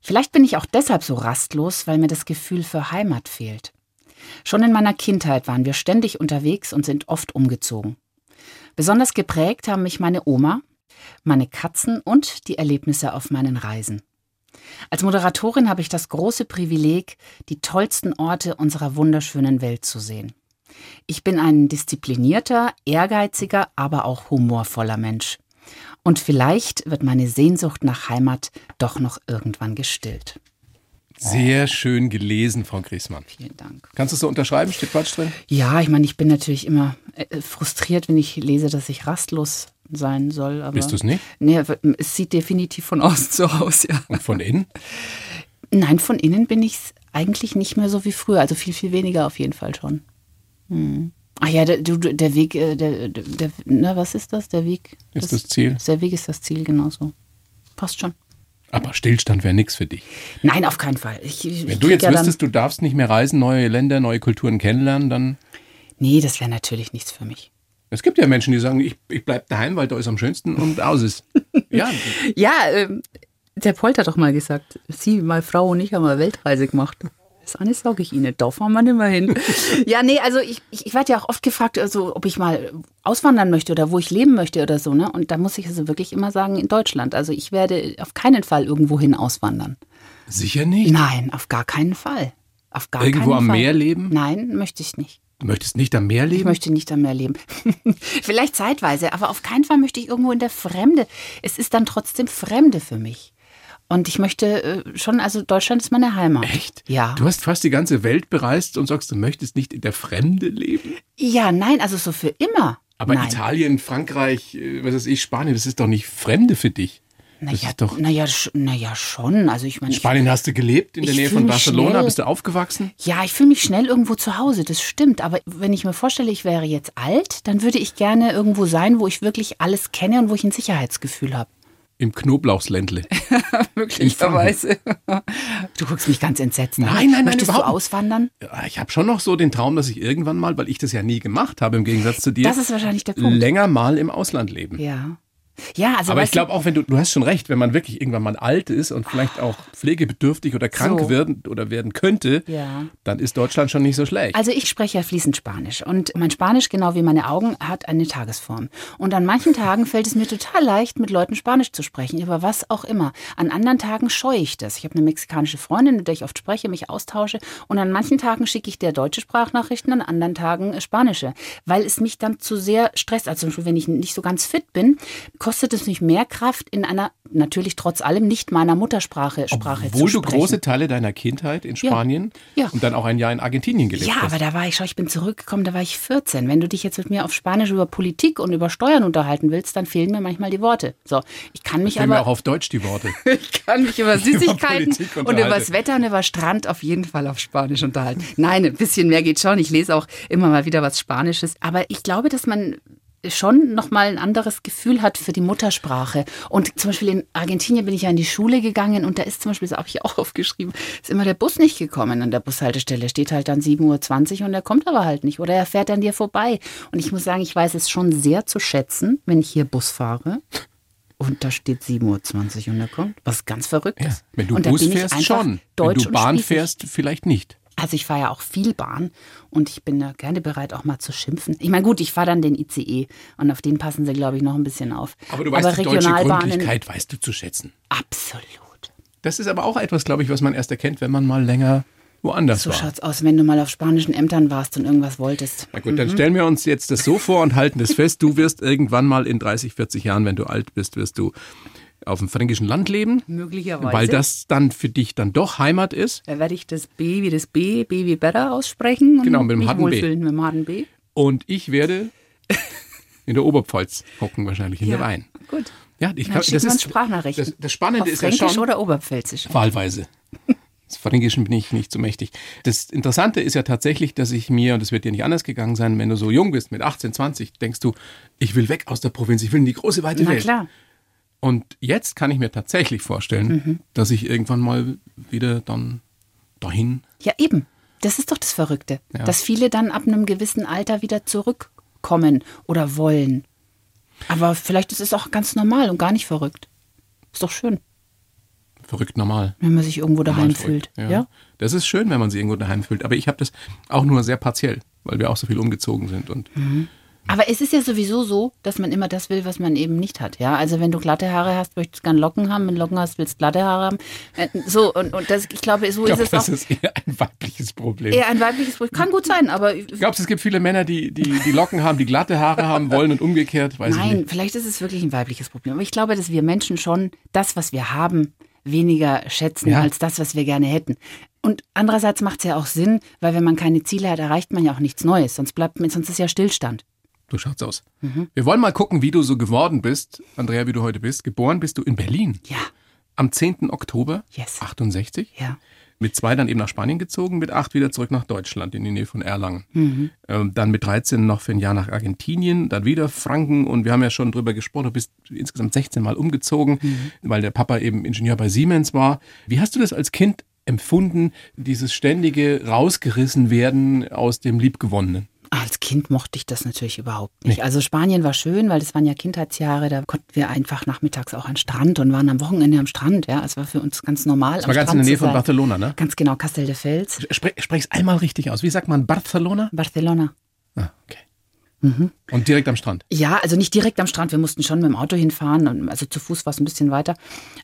Speaker 1: Vielleicht bin ich auch deshalb so rastlos, weil mir das Gefühl für Heimat fehlt. Schon in meiner Kindheit waren wir ständig unterwegs und sind oft umgezogen. Besonders geprägt haben mich meine Oma, meine Katzen und die Erlebnisse auf meinen Reisen. Als Moderatorin habe ich das große Privileg, die tollsten Orte unserer wunderschönen Welt zu sehen. Ich bin ein disziplinierter, ehrgeiziger, aber auch humorvoller Mensch. Und vielleicht wird meine Sehnsucht nach Heimat doch noch irgendwann gestillt.
Speaker 4: Sehr schön gelesen, Frau Griesmann.
Speaker 1: Vielen Dank.
Speaker 4: Kannst du es so unterschreiben? Steht Quatsch drin?
Speaker 1: Ja, ich meine, ich bin natürlich immer äh, frustriert, wenn ich lese, dass ich rastlos sein soll. Aber
Speaker 4: Bist du es nicht?
Speaker 1: Nee, es sieht definitiv von außen so aus, ja.
Speaker 4: Und von innen?
Speaker 1: Nein, von innen bin ich eigentlich nicht mehr so wie früher. Also viel, viel weniger auf jeden Fall schon. Hm. Ach ja, der, du- der Weg, äh, der, der, der, na, was ist das? Der Weg
Speaker 4: Ist das Ziel?
Speaker 1: Der Weg ist das Ziel, genau so. Passt schon.
Speaker 4: Aber Stillstand wäre nichts für dich.
Speaker 1: Nein, auf keinen Fall. Ich, ich
Speaker 4: Wenn du jetzt
Speaker 1: ja
Speaker 4: wüsstest, du darfst nicht mehr reisen, neue Länder, neue Kulturen kennenlernen, dann.
Speaker 1: Nee, das wäre natürlich nichts für mich.
Speaker 4: Es gibt ja Menschen, die sagen, ich, ich bleib daheim, weil da ist am schönsten und aus ist. Ja,
Speaker 1: Ja, ähm, der Polt hat doch mal gesagt, Sie, meine Frau und ich haben eine Weltreise gemacht. Das eine sage ich Ihnen, da fahren wir nicht mehr hin. ja, nee, also ich, ich, ich werde ja auch oft gefragt, also, ob ich mal auswandern möchte oder wo ich leben möchte oder so. Ne? Und da muss ich also wirklich immer sagen, in Deutschland. Also ich werde auf keinen Fall irgendwohin auswandern.
Speaker 4: sicher nicht.
Speaker 1: Nein, auf gar keinen Fall. Auf gar
Speaker 4: Irgendwo
Speaker 1: keinen
Speaker 4: am
Speaker 1: Fall.
Speaker 4: Meer leben?
Speaker 1: Nein, möchte ich nicht.
Speaker 4: Du möchtest nicht am Meer
Speaker 1: Ich
Speaker 4: leben?
Speaker 1: möchte nicht am Meer leben. Vielleicht zeitweise, aber auf keinen Fall möchte ich irgendwo in der Fremde. Es ist dann trotzdem Fremde für mich. Und ich möchte äh, schon, also Deutschland ist meine Heimat.
Speaker 4: Echt?
Speaker 1: Ja.
Speaker 4: Du hast fast die ganze Welt bereist und sagst, du möchtest nicht in der Fremde leben?
Speaker 1: Ja, nein, also so für immer.
Speaker 4: Aber
Speaker 1: nein.
Speaker 4: Italien, Frankreich, äh, was weiß ich, Spanien, das ist doch nicht Fremde für dich.
Speaker 1: Naja,
Speaker 4: doch.
Speaker 1: naja, naja, schon. Also ich meine,
Speaker 4: In
Speaker 1: ich,
Speaker 4: Spanien hast du gelebt, in der Nähe von Barcelona,
Speaker 1: schnell-
Speaker 4: bist du aufgewachsen?
Speaker 1: ja, ich fühle mich schnell irgendwo zu Hause, das stimmt. Aber wenn ich mir vorstelle, ich wäre jetzt alt, dann würde ich gerne irgendwo sein, wo ich wirklich alles kenne und wo ich ein Sicherheitsgefühl habe.
Speaker 4: Im Knoblauchsländle.
Speaker 1: Möglicherweise. Du guckst mich ganz entsetzt an.
Speaker 4: Nein, nein, nein,
Speaker 1: Möchtest
Speaker 4: überhaupt
Speaker 1: du auswandern?
Speaker 4: Ich habe schon noch so den Traum, dass ich irgendwann mal, weil ich das ja nie gemacht habe, im Gegensatz zu dir,
Speaker 1: Das ist wahrscheinlich der Punkt.
Speaker 4: länger mal im Ausland leben.
Speaker 1: Ja. Ja, also
Speaker 4: Aber ich glaube auch, wenn du, du hast schon recht, wenn man wirklich irgendwann mal alt ist und vielleicht auch pflegebedürftig oder krank
Speaker 1: So.
Speaker 4: werden oder werden könnte,
Speaker 1: Ja.
Speaker 4: dann ist Deutschland schon nicht so schlecht.
Speaker 1: Also ich spreche ja fließend Spanisch und mein Spanisch, genau wie meine Augen, hat eine Tagesform. Und an manchen Tagen fällt es mir total leicht, mit Leuten Spanisch zu sprechen, über was auch immer. An anderen Tagen scheue ich das. Ich habe eine mexikanische Freundin, mit der ich oft spreche, mich austausche und an manchen Tagen schicke ich der deutsche Sprachnachrichten, an anderen Tagen spanische, weil es mich dann zu sehr stresst. Also zum Beispiel, wenn ich nicht so ganz fit bin, kostet es mich mehr Kraft in einer, natürlich trotz allem, nicht meiner Muttersprache Sprache
Speaker 4: Obwohl
Speaker 1: zu
Speaker 4: du
Speaker 1: sprechen.
Speaker 4: große Teile deiner Kindheit in Spanien
Speaker 1: Ja.
Speaker 4: und dann auch ein Jahr in Argentinien gelebt
Speaker 1: Ja,
Speaker 4: hast.
Speaker 1: aber da war ich, schau, ich bin zurückgekommen, da war ich 14. Wenn du dich jetzt mit mir auf Spanisch über Politik und über Steuern unterhalten willst, dann fehlen mir manchmal die Worte. So, ich kann mich
Speaker 4: Fehlen mir
Speaker 1: aber
Speaker 4: auch auf Deutsch die Worte.
Speaker 1: ich kann mich über Süßigkeiten
Speaker 4: Politik
Speaker 1: und über das Wetter und über Strand auf jeden Fall auf Spanisch unterhalten. Nein, ein bisschen mehr geht schon. Ich lese auch immer mal wieder was Spanisches. Aber ich glaube, dass man schon nochmal ein anderes Gefühl hat für die Muttersprache. Und zum Beispiel in Argentinien bin ich ja in die Schule gegangen und da ist zum Beispiel, das habe ich auch aufgeschrieben, ist immer der Bus nicht gekommen an der Bushaltestelle. Steht halt dann 7.20 Uhr und er kommt aber halt nicht. Oder er fährt an dir vorbei. Und ich muss sagen, ich weiß es schon sehr zu schätzen, wenn ich hier Bus fahre. Und da steht 7.20 Uhr und er kommt. Was ganz verrückt
Speaker 4: Ja.
Speaker 1: ist.
Speaker 4: Wenn du
Speaker 1: und
Speaker 4: Bus fährst, schon. Wenn
Speaker 1: Deutsch
Speaker 4: du
Speaker 1: und
Speaker 4: Bahn fährst, vielleicht nicht.
Speaker 1: Also ich fahre ja auch viel Bahn und ich bin da gerne bereit, auch mal zu schimpfen. Ich meine, gut, ich fahre dann den ICE und auf den passen sie, glaube ich, noch ein bisschen auf.
Speaker 4: Aber du weißt, die deutsche Gründlichkeit weißt du zu schätzen.
Speaker 1: absolut.
Speaker 4: Das ist aber auch etwas, glaube ich, was man erst erkennt, wenn man mal länger woanders
Speaker 1: So
Speaker 4: war.
Speaker 1: schaut's aus, wenn du mal auf spanischen Ämtern warst und irgendwas wolltest.
Speaker 4: Na gut, dann stellen wir uns jetzt das so vor und halten das fest. Du wirst irgendwann mal in 30, 40 Jahren, wenn du alt bist, wirst du auf dem fränkischen Land leben.
Speaker 1: Möglicherweise.
Speaker 4: Weil das dann für dich dann doch Heimat ist.
Speaker 1: Da werde ich das B wie das B, B wie Better aussprechen.
Speaker 4: genau, mit dem harten
Speaker 1: B. Mit dem harten B.
Speaker 4: Und ich werde in der Oberpfalz hocken, wahrscheinlich in
Speaker 1: ja,
Speaker 4: der Wein.
Speaker 1: Gut.
Speaker 4: Ja, ich kann,
Speaker 1: das ist Sprachnachrichten.
Speaker 4: Das, das Spannende ist ja
Speaker 1: Fränkisch
Speaker 4: schon.
Speaker 1: oder Oberpfälzisch?
Speaker 4: Wahlweise. Das Fränkischen bin ich nicht so mächtig. Das Interessante ist ja tatsächlich, dass ich mir, und das wird dir nicht anders gegangen sein, wenn du so jung bist, mit 18, 20, denkst du, ich will weg aus der Provinz, ich will in die große, weite
Speaker 1: Na
Speaker 4: Welt.
Speaker 1: klar.
Speaker 4: Und jetzt kann ich mir tatsächlich vorstellen,
Speaker 1: Mhm.
Speaker 4: dass ich irgendwann mal wieder dann dahin.
Speaker 1: Ja, eben. Das ist doch das Verrückte.
Speaker 4: Ja.
Speaker 1: Dass viele dann ab einem gewissen Alter wieder zurückkommen oder wollen. Aber vielleicht ist es auch ganz normal und gar nicht verrückt. Ist doch schön,
Speaker 4: Verrückt normal.
Speaker 1: wenn man sich irgendwo daheim
Speaker 4: Normal
Speaker 1: fühlt.
Speaker 4: verrückt,
Speaker 1: Ja.
Speaker 4: Das ist schön, wenn man sich irgendwo daheim fühlt. Aber ich habe das auch nur sehr partiell, weil wir auch so viel umgezogen sind. Und
Speaker 1: Aber es ist ja sowieso so, dass man immer das will, was man eben nicht hat. Ja, also wenn du glatte Haare hast, möchtest du gerne Locken haben. Wenn du Locken hast, willst du glatte Haare haben. Äh, So und, und das, ich glaube, so
Speaker 4: ich
Speaker 1: ist
Speaker 4: glaube,
Speaker 1: es
Speaker 4: das
Speaker 1: auch.
Speaker 4: ist eher ein weibliches Problem.
Speaker 1: Eher ein weibliches Problem. Kann gut sein, aber
Speaker 4: Glaubst du, es gibt viele Männer, die, die, die Locken haben, die glatte Haare haben wollen und umgekehrt? Weiß ich
Speaker 1: Nein, vielleicht ist es wirklich ein weibliches Problem. Aber ich glaube, dass wir Menschen schon das, was wir haben, weniger schätzen
Speaker 4: Ja.
Speaker 1: als das, was wir gerne hätten. Und andererseits macht es ja auch Sinn, weil wenn man keine Ziele hat, erreicht man ja auch nichts Neues. Sonst bleibt man, sonst ist ja Stillstand.
Speaker 4: So schaut's aus.
Speaker 1: Mhm.
Speaker 4: Wir wollen mal gucken, wie du so geworden bist, Andrea, wie du heute bist. Geboren bist du in Berlin
Speaker 1: Ja,
Speaker 4: am 10. Oktober
Speaker 1: Yes.
Speaker 4: 68.
Speaker 1: ja.
Speaker 4: Mit zwei dann eben nach Spanien gezogen, mit acht wieder zurück nach Deutschland in die Nähe von Erlangen.
Speaker 1: Mhm.
Speaker 4: Ähm, dann mit 13 noch für ein Jahr nach Argentinien, dann wieder Franken und wir haben ja schon drüber gesprochen, du bist insgesamt 16 Mal umgezogen,
Speaker 1: Mhm.
Speaker 4: weil der Papa eben Ingenieur bei Siemens war. Wie hast du das als Kind empfunden, dieses ständige rausgerissen werden aus dem Liebgewonnenen?
Speaker 1: Als Kind mochte ich das natürlich überhaupt nicht. Also Spanien war schön, weil das waren ja Kindheitsjahre, da konnten wir einfach nachmittags auch an Strand und waren am Wochenende am Strand. Ja, es war für uns ganz normal.
Speaker 4: Das war ganz in der Nähe von Barcelona, ne?
Speaker 1: Ganz genau, Castelldefels,
Speaker 4: Spre Sprech's einmal richtig aus. Wie sagt man Barcelona?
Speaker 1: Barcelona.
Speaker 4: Ah, okay.
Speaker 1: Mhm.
Speaker 4: Und direkt am Strand.
Speaker 1: Ja, also nicht direkt am Strand. Wir mussten schon mit dem Auto hinfahren. und- Also zu Fuß war es ein bisschen weiter.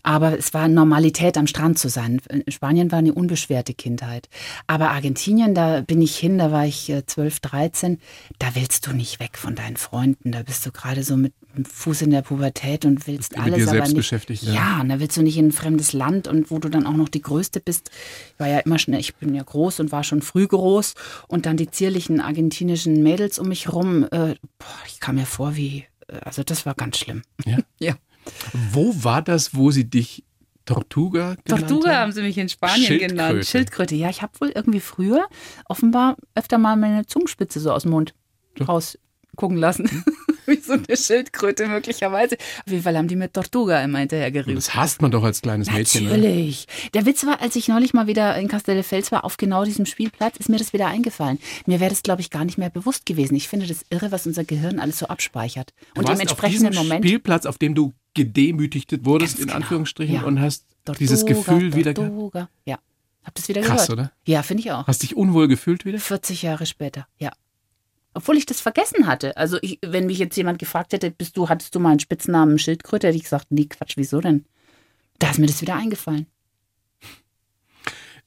Speaker 1: Aber es war Normalität, am Strand zu sein. In Spanien war eine unbeschwerte Kindheit. Aber Argentinien, da bin ich hin, da war ich äh, 12, 13. Da willst du nicht weg von deinen Freunden. Da bist du gerade so mit Fuß in der Pubertät und willst
Speaker 4: Bist mit
Speaker 1: alles
Speaker 4: dir
Speaker 1: aber
Speaker 4: selbst
Speaker 1: nicht.
Speaker 4: beschäftigt, ja.
Speaker 1: Ja, und da willst du nicht in ein fremdes Land und wo du dann auch noch die Größte bist. Ich war ja immer schnell, ich bin ja groß und war schon früh groß. Und dann die zierlichen argentinischen Mädels um mich rum. Äh, boah, ich kam mir vor wie, äh, also das war ganz schlimm.
Speaker 4: Ja.
Speaker 1: Ja.
Speaker 4: Wo war das, wo sie dich Tortuga genannt
Speaker 1: Tortuga
Speaker 4: haben?
Speaker 1: haben sie mich in Spanien
Speaker 4: Schildkröte.
Speaker 1: genannt. Schildkröte. Ja, ich habe wohl irgendwie früher offenbar öfter mal meine Zungenspitze so aus dem Mund
Speaker 4: So.
Speaker 1: rausgucken lassen. Wie so eine Schildkröte möglicherweise. Auf jeden Fall haben die mit Tortuga immer hinterhergerufen.
Speaker 4: Das hasst man doch als kleines Mädchen.
Speaker 1: Natürlich. Der Witz war, als ich neulich mal wieder in Castelldefels war, auf genau diesem Spielplatz, ist mir das wieder eingefallen. Mir wäre das, glaube ich, gar nicht mehr bewusst gewesen. Ich finde das irre, was unser Gehirn alles so abspeichert.
Speaker 4: Du
Speaker 1: Und im entsprechenden Moment.
Speaker 4: Spielplatz, auf dem du gedemütigt wurdest,
Speaker 1: Ganz
Speaker 4: in
Speaker 1: genau.
Speaker 4: Anführungsstrichen,
Speaker 1: Ja.
Speaker 4: und hast
Speaker 1: Tortuga,
Speaker 4: dieses Gefühl wieder gehabt.
Speaker 1: Tortuga. Ja. Hab das wieder
Speaker 4: Krass,
Speaker 1: gehört.
Speaker 4: oder?
Speaker 1: Ja, finde ich auch.
Speaker 4: Hast dich unwohl gefühlt wieder?
Speaker 1: 40 Jahre später, ja. Obwohl ich das vergessen hatte. Also ich, wenn mich jetzt jemand gefragt hätte, bist du, hattest du mal einen Spitznamen Schildkröte, hätte ich gesagt, nee, Quatsch, wieso denn? Da ist mir das wieder eingefallen.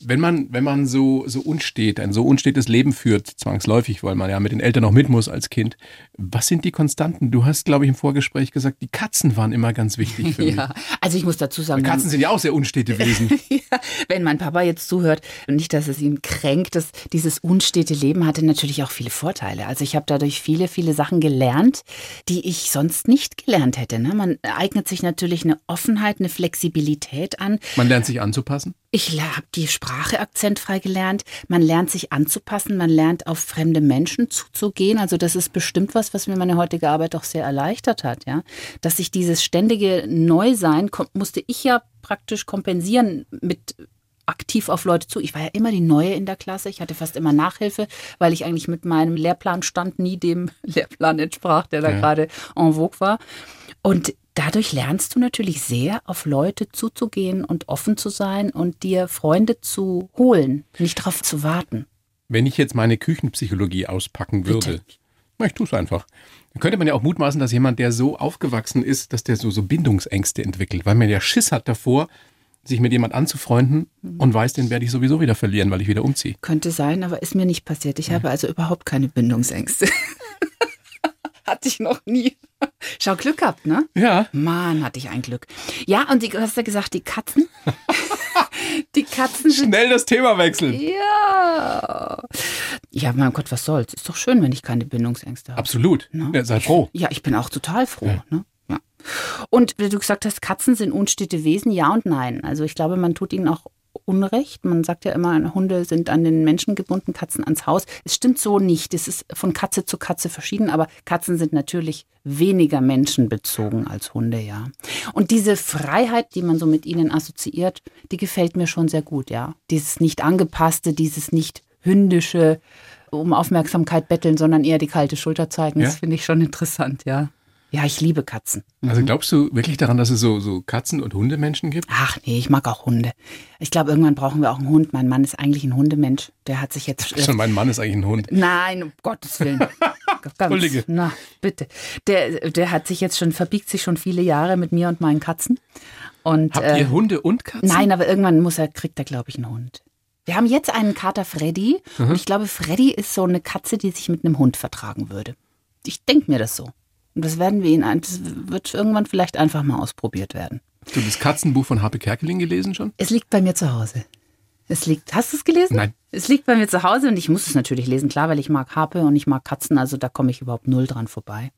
Speaker 4: Wenn man, wenn man so, so unstet, ein so unstetes Leben führt, zwangsläufig, weil man ja mit den Eltern noch mit muss als Kind, was sind die Konstanten? Du hast, glaube ich, im Vorgespräch gesagt, die Katzen waren immer ganz wichtig für mich.
Speaker 1: Ja, also ich muss dazu sagen,
Speaker 4: Katzen sind ja auch sehr unstete Wesen.
Speaker 1: ja, wenn mein Papa jetzt zuhört, und nicht, dass es ihn kränkt, dass dieses unstete Leben hatte natürlich auch viele Vorteile. Also ich habe dadurch viele, viele Sachen gelernt, die ich sonst nicht gelernt hätte. Ne? Man eignet sich natürlich eine Offenheit, eine Flexibilität an.
Speaker 4: Man lernt sich anzupassen.
Speaker 1: Ich habe die Sprache akzentfrei gelernt. Man lernt sich anzupassen. Man lernt auf fremde Menschen zuzugehen. Also das ist bestimmt was, was mir meine heutige Arbeit auch sehr erleichtert hat. Ja, dass ich dieses ständige Neusein musste ich ja praktisch kompensieren mit aktiv auf Leute zu. Ich war ja immer die Neue in der Klasse. Ich hatte fast immer Nachhilfe, weil ich eigentlich mit meinem Lehrplanstand nie dem Lehrplan entsprach, der da
Speaker 4: Ja.
Speaker 1: gerade en vogue war. Und dadurch lernst du natürlich sehr, auf Leute zuzugehen und offen zu sein und dir Freunde zu holen, nicht darauf zu warten.
Speaker 4: Wenn ich jetzt meine Küchenpsychologie auspacken würde,
Speaker 1: Bitte.
Speaker 4: na, ich tue es einfach. Dann könnte man ja auch mutmaßen, dass jemand, der so aufgewachsen ist, dass der so, so Bindungsängste entwickelt, weil man ja Schiss hat davor, sich mit jemand anzufreunden
Speaker 1: Mhm.
Speaker 4: und weiß, den werde ich sowieso wieder verlieren, weil ich wieder umziehe.
Speaker 1: Könnte sein, aber ist mir nicht passiert. Ich habe also überhaupt keine Bindungsängste. Hatte ich noch nie. Schau, Glück gehabt, ne?
Speaker 4: Ja.
Speaker 1: Mann, hatte ich ein Glück. Ja, und die, du hast ja gesagt, die Katzen. die Katzen sind.
Speaker 4: Schnell das Thema wechseln.
Speaker 1: Ja. Ja, mein Gott, was soll's? Ist doch schön, wenn ich keine Bindungsängste habe.
Speaker 4: Absolut.
Speaker 1: Ne?
Speaker 4: Ja, sei froh.
Speaker 1: Ja, ich bin auch total froh. Ja. Ne? Ja. Und wie du gesagt hast, Katzen sind unstete Wesen, ja und nein. Also ich glaube, man tut ihnen auch Unrecht. Man sagt ja immer, Hunde sind an den Menschen gebunden, Katzen ans Haus. Es stimmt so nicht. Es ist von Katze zu Katze verschieden, aber Katzen sind natürlich weniger menschenbezogen als Hunde, ja. Und diese Freiheit, die man so mit ihnen assoziiert, die gefällt mir schon sehr gut, ja. Dieses nicht angepasste, dieses nicht hündische, um Aufmerksamkeit betteln, sondern eher die kalte Schulter zeigen. Ja? Das finde ich schon interessant, ja. Ja, ich liebe Katzen.
Speaker 4: Mhm. Also glaubst du wirklich daran, dass es so, so Katzen- und Hundemenschen gibt?
Speaker 1: Ach nee, ich mag auch Hunde. Ich glaube, irgendwann brauchen wir auch einen Hund. Mein Mann ist eigentlich ein Hundemensch. Der hat sich jetzt.
Speaker 4: Schon, mein Mann ist eigentlich ein Hund.
Speaker 1: Nein, um Gottes Willen. Ganz, Entschuldige. Na, bitte. Der, der hat sich jetzt schon, verbiegt sich schon viele Jahre mit mir und meinen Katzen. Und,
Speaker 4: Habt äh, ihr Hunde und Katzen?
Speaker 1: Nein, aber irgendwann muss er, kriegt er, glaube ich, einen Hund. Wir haben jetzt einen Kater Freddy mhm. und ich glaube, Freddy ist so eine Katze, die sich mit einem Hund vertragen würde. Ich denke mir das so. Und das werden wir ihn, das wird irgendwann vielleicht einfach mal ausprobiert werden.
Speaker 4: Hast du das Katzenbuch von Harpe Kerkeling gelesen schon?
Speaker 1: Es liegt bei mir zu Hause. Es liegt, hast du es gelesen?
Speaker 4: Nein.
Speaker 1: Es liegt bei mir zu Hause und ich muss es natürlich lesen, klar, weil ich mag Harpe und ich mag Katzen, also da komme ich überhaupt null dran vorbei.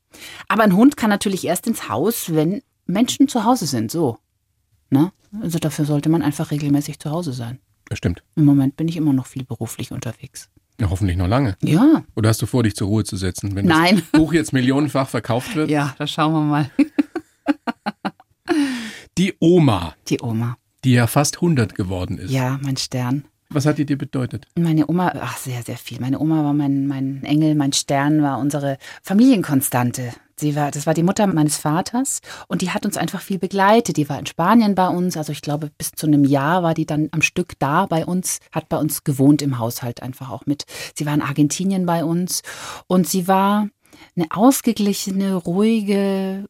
Speaker 1: Aber ein Hund kann natürlich erst ins Haus, wenn Menschen zu Hause sind, so. Ne? Also dafür sollte man einfach regelmäßig zu Hause sein.
Speaker 4: Das stimmt.
Speaker 1: Im Moment bin ich immer noch viel beruflich unterwegs.
Speaker 4: Ja, hoffentlich noch lange.
Speaker 1: Ja.
Speaker 4: Oder hast du vor, dich zur Ruhe zu setzen, wenn
Speaker 1: Nein.
Speaker 4: das Buch jetzt millionenfach verkauft wird?
Speaker 1: Ja, da schauen wir mal.
Speaker 4: Die Oma.
Speaker 1: Die Oma.
Speaker 4: Die ja fast 100 geworden ist.
Speaker 1: Ja, mein Stern.
Speaker 4: Was hat die dir bedeutet?
Speaker 1: Meine Oma, ach, sehr, sehr viel. Meine Oma war mein, mein Engel, mein Stern, war unsere Familienkonstante. Sie war, das war die Mutter meines Vaters und die hat uns einfach viel begleitet. Die war in Spanien bei uns, also ich glaube bis zu einem Jahr war die dann am Stück da bei uns, hat bei uns gewohnt im Haushalt einfach auch mit. Sie war in Argentinien bei uns und sie war eine ausgeglichene, ruhige,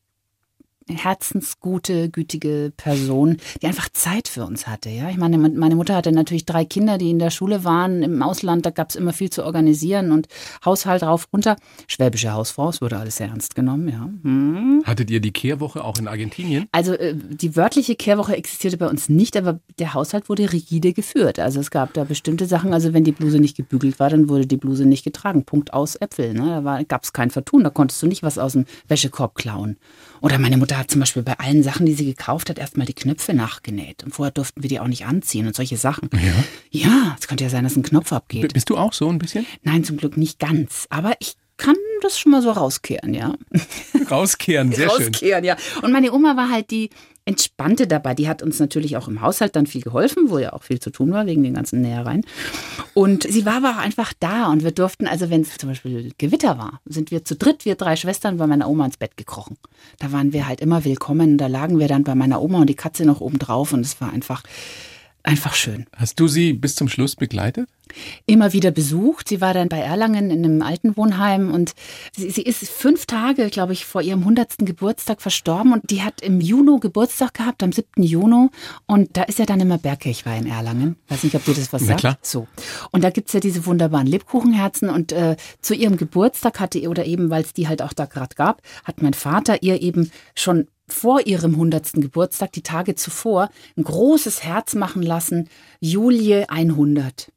Speaker 1: herzensgute, gütige Person, die einfach Zeit für uns hatte. Ja, ich meine, meine Mutter hatte natürlich drei Kinder, die in der Schule waren, im Ausland, da gab es immer viel zu organisieren und Haushalt rauf, runter. Schwäbische Hausfrau, es wurde alles sehr ernst genommen, ja. Hm.
Speaker 4: Hattet ihr die Kehrwoche auch in Argentinien?
Speaker 1: Also äh, die wörtliche Kehrwoche existierte bei uns nicht, aber der Haushalt wurde rigide geführt. Also es gab da bestimmte Sachen, also wenn die Bluse nicht gebügelt war, dann wurde die Bluse nicht getragen. Punkt aus Äpfel. Ne? Da gab es kein Vertun, da konntest du nicht was aus dem Wäschekorb klauen. Oder meine Mutter hat zum Beispiel bei allen Sachen, die sie gekauft hat, erstmal die Knöpfe nachgenäht. Und vorher durften wir die auch nicht anziehen und solche Sachen.
Speaker 4: Ja.
Speaker 1: Ja, es könnte ja sein, dass ein Knopf abgeht.
Speaker 4: Bist du auch so ein bisschen?
Speaker 1: Nein, zum Glück nicht ganz. Aber ich kann das schon mal so rauskehren, ja.
Speaker 4: Rauskehren, sehr
Speaker 1: rauskehren, schön. Rauskehren, ja. Und meine Oma war halt die Entspannte dabei. Die hat uns natürlich auch im Haushalt dann viel geholfen, wo ja auch viel zu tun war wegen den ganzen Nähereien. Und sie war aber auch einfach da und wir durften, also wenn es zum Beispiel Gewitter war, sind wir zu dritt, wir drei Schwestern, bei meiner Oma ins Bett gekrochen. Da waren wir halt immer willkommen. Da lagen wir dann bei meiner Oma und die Katze noch oben drauf und es war einfach einfach schön.
Speaker 4: Hast du sie bis zum Schluss begleitet?
Speaker 1: Immer wieder besucht. Sie war dann bei Erlangen in einem Altenwohnheim und sie, sie ist fünf Tage, glaube ich, vor ihrem hundertsten Geburtstag verstorben und die hat im Juni Geburtstag gehabt, am 7. Juni und da ist ja dann immer Bergkirchweih in Erlangen. Weiß nicht, ob dir das was
Speaker 4: Na
Speaker 1: sagt.
Speaker 4: Klar.
Speaker 1: So. Und da gibt es ja diese wunderbaren Lebkuchenherzen und äh, zu ihrem Geburtstag hatte oder eben, weil es die halt auch da gerade gab, hat mein Vater ihr eben schon vor ihrem 100. Geburtstag, die Tage zuvor, ein großes Herz machen lassen, Julie 100.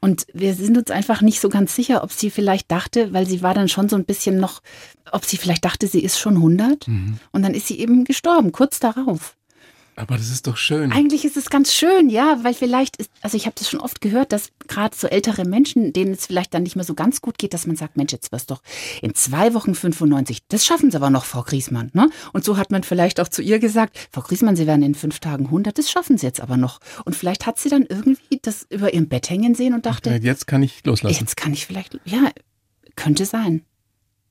Speaker 1: Und wir sind uns einfach nicht so ganz sicher, ob sie vielleicht dachte, weil sie war dann schon so ein bisschen noch, ob sie vielleicht dachte, sie ist schon 100. Mhm. Und dann ist sie eben gestorben, kurz darauf.
Speaker 4: Aber das ist doch schön.
Speaker 1: Eigentlich ist es ganz schön, ja, weil vielleicht ist, also ich habe das schon oft gehört, dass gerade so ältere Menschen, denen es vielleicht dann nicht mehr so ganz gut geht, dass man sagt, Mensch, jetzt wirst doch in zwei Wochen 95. Das schaffen sie aber noch, Frau Griesmann, ne? Und so hat man vielleicht auch zu ihr gesagt, Frau Griesmann, Sie werden in fünf Tagen 100, das schaffen Sie jetzt aber noch. Und vielleicht hat sie dann irgendwie das über ihrem Bett hängen sehen und dachte,
Speaker 4: jetzt kann ich loslassen.
Speaker 1: Jetzt kann ich vielleicht, ja, könnte sein.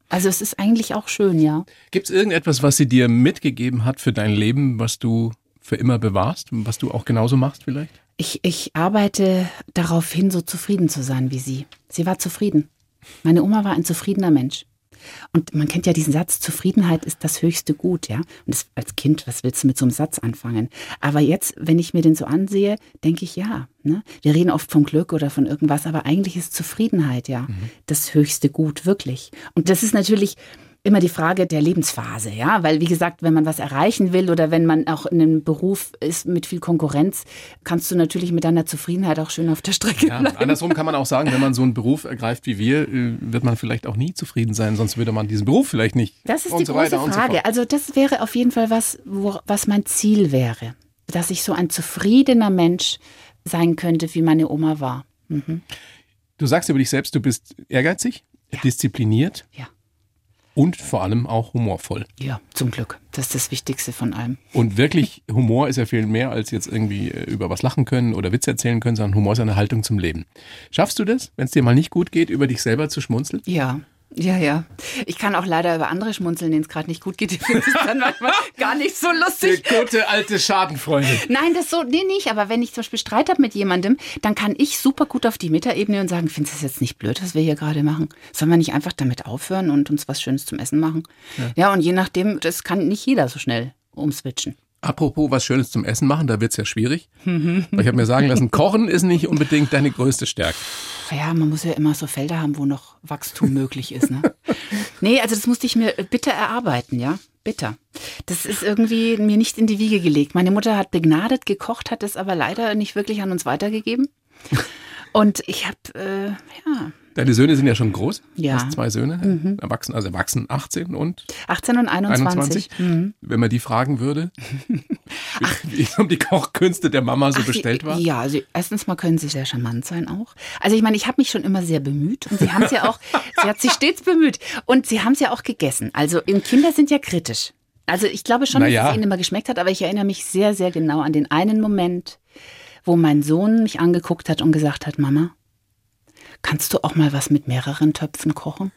Speaker 1: Also es ist eigentlich auch schön, ja.
Speaker 4: Gibt es irgendetwas, was sie dir mitgegeben hat für dein Leben, was du für immer bewahrst, was du auch genauso machst vielleicht?
Speaker 1: Ich, ich arbeite darauf hin, so zufrieden zu sein wie sie. Sie war zufrieden. Meine Oma war ein zufriedener Mensch. Und man kennt ja diesen Satz, Zufriedenheit ist das höchste Gut, ja. Und das, als Kind, was willst du mit so einem Satz anfangen? Aber jetzt, wenn ich mir den so ansehe, denke ich ja. Ne? Wir reden oft vom Glück oder von irgendwas, aber eigentlich ist Zufriedenheit ja mhm. das höchste Gut, wirklich. Und das ist natürlich immer die Frage der Lebensphase, ja, weil wie gesagt, wenn man was erreichen will oder wenn man auch in einem Beruf ist mit viel Konkurrenz, kannst du natürlich mit deiner Zufriedenheit auch schön auf der Strecke
Speaker 4: ja,
Speaker 1: bleiben.
Speaker 4: Andersrum kann man auch sagen, wenn man so einen Beruf ergreift wie wir, äh, wird man vielleicht auch nie zufrieden sein, sonst würde man diesen Beruf vielleicht nicht.
Speaker 1: Das ist die so große Frage. So also das wäre auf jeden Fall was, wo, was mein Ziel wäre, dass ich so ein zufriedener Mensch sein könnte, wie meine Oma war. Mhm.
Speaker 4: Du sagst über dich selbst, du bist ehrgeizig, ja. diszipliniert.
Speaker 1: Ja
Speaker 4: und vor allem auch humorvoll.
Speaker 1: Ja, zum Glück. Das ist das Wichtigste von allem.
Speaker 4: Und wirklich, Humor ist ja viel mehr als jetzt irgendwie äh, über was lachen können oder Witze erzählen können, sondern Humor ist eine Haltung zum Leben. Schaffst du das, wenn es dir mal nicht gut geht, über dich selber zu schmunzeln?
Speaker 1: Ja, ja, ja. Ich kann auch leider über andere schmunzeln, denen es gerade nicht gut geht. Ich finde es dann manchmal gar nicht so lustig.
Speaker 4: Die gute alte Schadenfreundin.
Speaker 1: Nein, das so, nee, nicht. Aber wenn ich zum Beispiel Streit habe mit jemandem, dann kann ich super gut auf die Metaebene und sagen, findest du es jetzt nicht blöd, was wir hier gerade machen? Sollen wir nicht einfach damit aufhören und uns was Schönes zum Essen machen? Ja, ja und je nachdem, das kann nicht jeder so schnell umswitchen.
Speaker 4: Apropos was Schönes zum Essen machen, da wird es ja schwierig. Weil ich habe mir sagen lassen, Kochen ist nicht unbedingt deine größte Stärke.
Speaker 1: Ja, man muss ja immer so Felder haben, wo noch Wachstum möglich ist. Ne? nee, also das musste ich mir bitter erarbeiten, ja. Bitter. Das ist irgendwie mir nicht in die Wiege gelegt. Meine Mutter hat begnadet gekocht, hat es aber leider nicht wirklich an uns weitergegeben. Und ich habe, äh, ja,
Speaker 4: Deine Söhne sind ja schon groß.
Speaker 1: Ja.
Speaker 4: Du hast zwei Söhne, mhm. erwachsen, also erwachsen 18 und
Speaker 1: 18 und 21.
Speaker 4: 21. Mhm. Wenn man die fragen würde, wie es um die Kochkünste der Mama so Ach, bestellt war.
Speaker 1: Ja, also erstens mal können sie sehr charmant sein auch. Also ich meine, ich habe mich schon immer sehr bemüht und sie haben es ja auch, sie hat sich stets bemüht und sie haben es ja auch gegessen. Also Kinder sind ja kritisch. Also ich glaube schon, naja. dass es ihnen immer geschmeckt hat, aber ich erinnere mich sehr, sehr genau an den einen Moment, wo mein Sohn mich angeguckt hat und gesagt hat, Mama, kannst du auch mal was mit mehreren Töpfen kochen?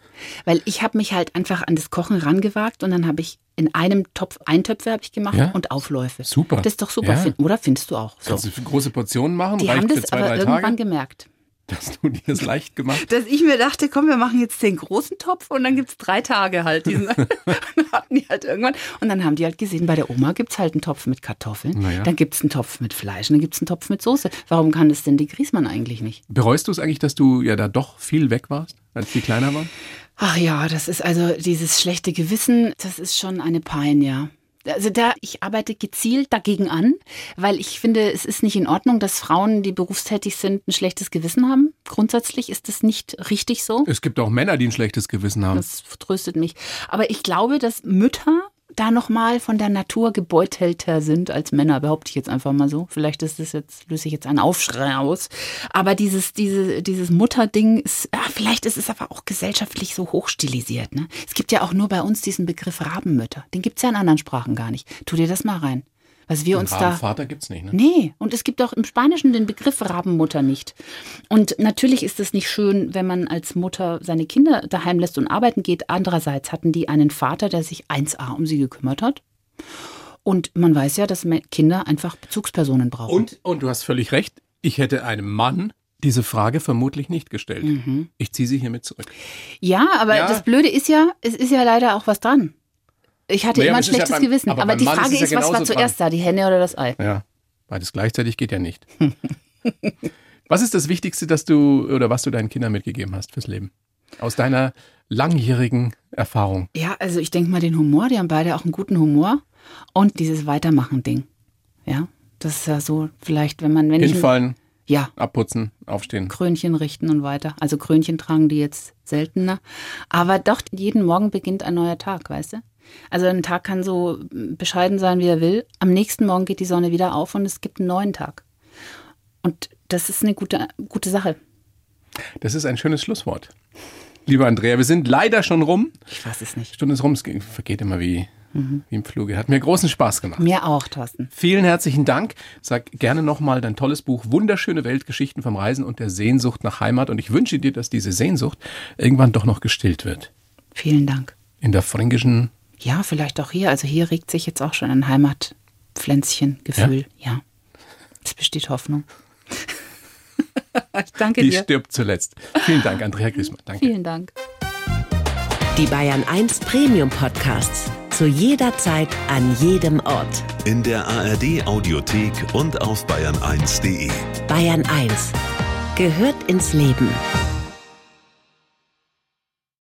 Speaker 1: Weil ich habe mich halt einfach an das Kochen rangewagt und dann habe ich in einem Topf Eintöpfe habe ich gemacht ja? und Aufläufe.
Speaker 4: Super.
Speaker 1: Das ist doch super, ja. oder findest du auch?
Speaker 4: So. Kannst du große Portionen machen?
Speaker 1: Die haben das aber irgendwann Tage? gemerkt
Speaker 4: dass du dir das leicht gemacht
Speaker 1: Dass ich mir dachte, komm, wir machen jetzt den großen Topf und dann gibt es drei Tage halt. Diesen, dann hatten die halt irgendwann. Und dann haben die halt gesehen, bei der Oma gibt es halt einen Topf mit Kartoffeln, naja. dann gibt es einen Topf mit Fleisch und dann gibt es einen Topf mit Soße. Warum kann das denn die Griesmann eigentlich nicht?
Speaker 4: Bereust du es eigentlich, dass du ja da doch viel weg warst, als die kleiner waren?
Speaker 1: Ach ja, das ist also dieses schlechte Gewissen, das ist schon eine Pein, ja. Also da, ich arbeite gezielt dagegen an, weil ich finde, es ist nicht in Ordnung, dass Frauen, die berufstätig sind, ein schlechtes Gewissen haben. Grundsätzlich ist das nicht richtig so.
Speaker 4: Es gibt auch Männer, die ein schlechtes Gewissen haben.
Speaker 1: Das tröstet mich. Aber ich glaube, dass Mütter da nochmal von der Natur gebeutelter sind als Männer, behaupte ich jetzt einfach mal so. Vielleicht ist das jetzt, löse ich jetzt einen Aufschrei aus. Aber dieses, diese, dieses Mutterding ist, ja, vielleicht ist es aber auch gesellschaftlich so hochstilisiert. Ne? Es gibt ja auch nur bei uns diesen Begriff Rabenmütter. Den gibt es ja in anderen Sprachen gar nicht. Tu dir das mal rein. Was wir uns da.
Speaker 4: Vater gibt's nicht, ne?
Speaker 1: Nee, und es gibt auch im Spanischen den Begriff Rabenmutter nicht. Und natürlich ist es nicht schön, wenn man als Mutter seine Kinder daheim lässt und arbeiten geht. Andererseits hatten die einen Vater, der sich 1a um sie gekümmert hat. Und man weiß ja, dass Kinder einfach Bezugspersonen brauchen.
Speaker 4: Und, und du hast völlig recht. Ich hätte einem Mann diese Frage vermutlich nicht gestellt. Mhm. Ich ziehe sie hiermit zurück.
Speaker 1: Ja, aber ja. das Blöde ist ja, es ist ja leider auch was dran. Ich hatte naja, immer ein schlechtes ja beim, Gewissen. Aber, aber die Frage ist, ist ja was war zuerst dran. da, die Henne oder das Ei?
Speaker 4: Ja, beides gleichzeitig geht ja nicht. was ist das Wichtigste, dass du oder was du deinen Kindern mitgegeben hast fürs Leben? Aus deiner langjährigen Erfahrung.
Speaker 1: Ja, also ich denke mal den Humor, die haben beide auch einen guten Humor und dieses Weitermachen-Ding. Ja, das ist ja so, vielleicht, wenn man, wenn
Speaker 4: Hinfallen.
Speaker 1: Ich, ja.
Speaker 4: Abputzen, aufstehen.
Speaker 1: Krönchen richten und weiter. Also Krönchen tragen die jetzt seltener. Aber doch, jeden Morgen beginnt ein neuer Tag, weißt du? Also ein Tag kann so bescheiden sein, wie er will. Am nächsten Morgen geht die Sonne wieder auf und es gibt einen neuen Tag. Und das ist eine gute, gute Sache.
Speaker 4: Das ist ein schönes Schlusswort. Lieber Andrea, wir sind leider schon rum.
Speaker 1: Ich weiß es nicht.
Speaker 4: Stunde ist rum, es vergeht immer wie, mhm. wie im Fluge. Hat mir großen Spaß gemacht.
Speaker 1: Mir auch, Thorsten.
Speaker 4: Vielen herzlichen Dank. Sag gerne nochmal dein tolles Buch Wunderschöne Weltgeschichten vom Reisen und der Sehnsucht nach Heimat. Und ich wünsche dir, dass diese Sehnsucht irgendwann doch noch gestillt wird.
Speaker 1: Vielen Dank.
Speaker 4: In der fränkischen
Speaker 1: ja, vielleicht auch hier. Also hier regt sich jetzt auch schon ein Heimatpflänzchengefühl. Ja? ja. Es besteht Hoffnung. Danke
Speaker 4: Die
Speaker 1: dir.
Speaker 4: Die stirbt zuletzt. Vielen Dank, Andrea Griesmann. Danke.
Speaker 1: Vielen Dank.
Speaker 3: Die Bayern 1 Premium Podcasts. Zu jeder Zeit, an jedem Ort.
Speaker 2: In der ARD Audiothek und auf bayern1.de.
Speaker 3: Bayern 1 gehört ins Leben.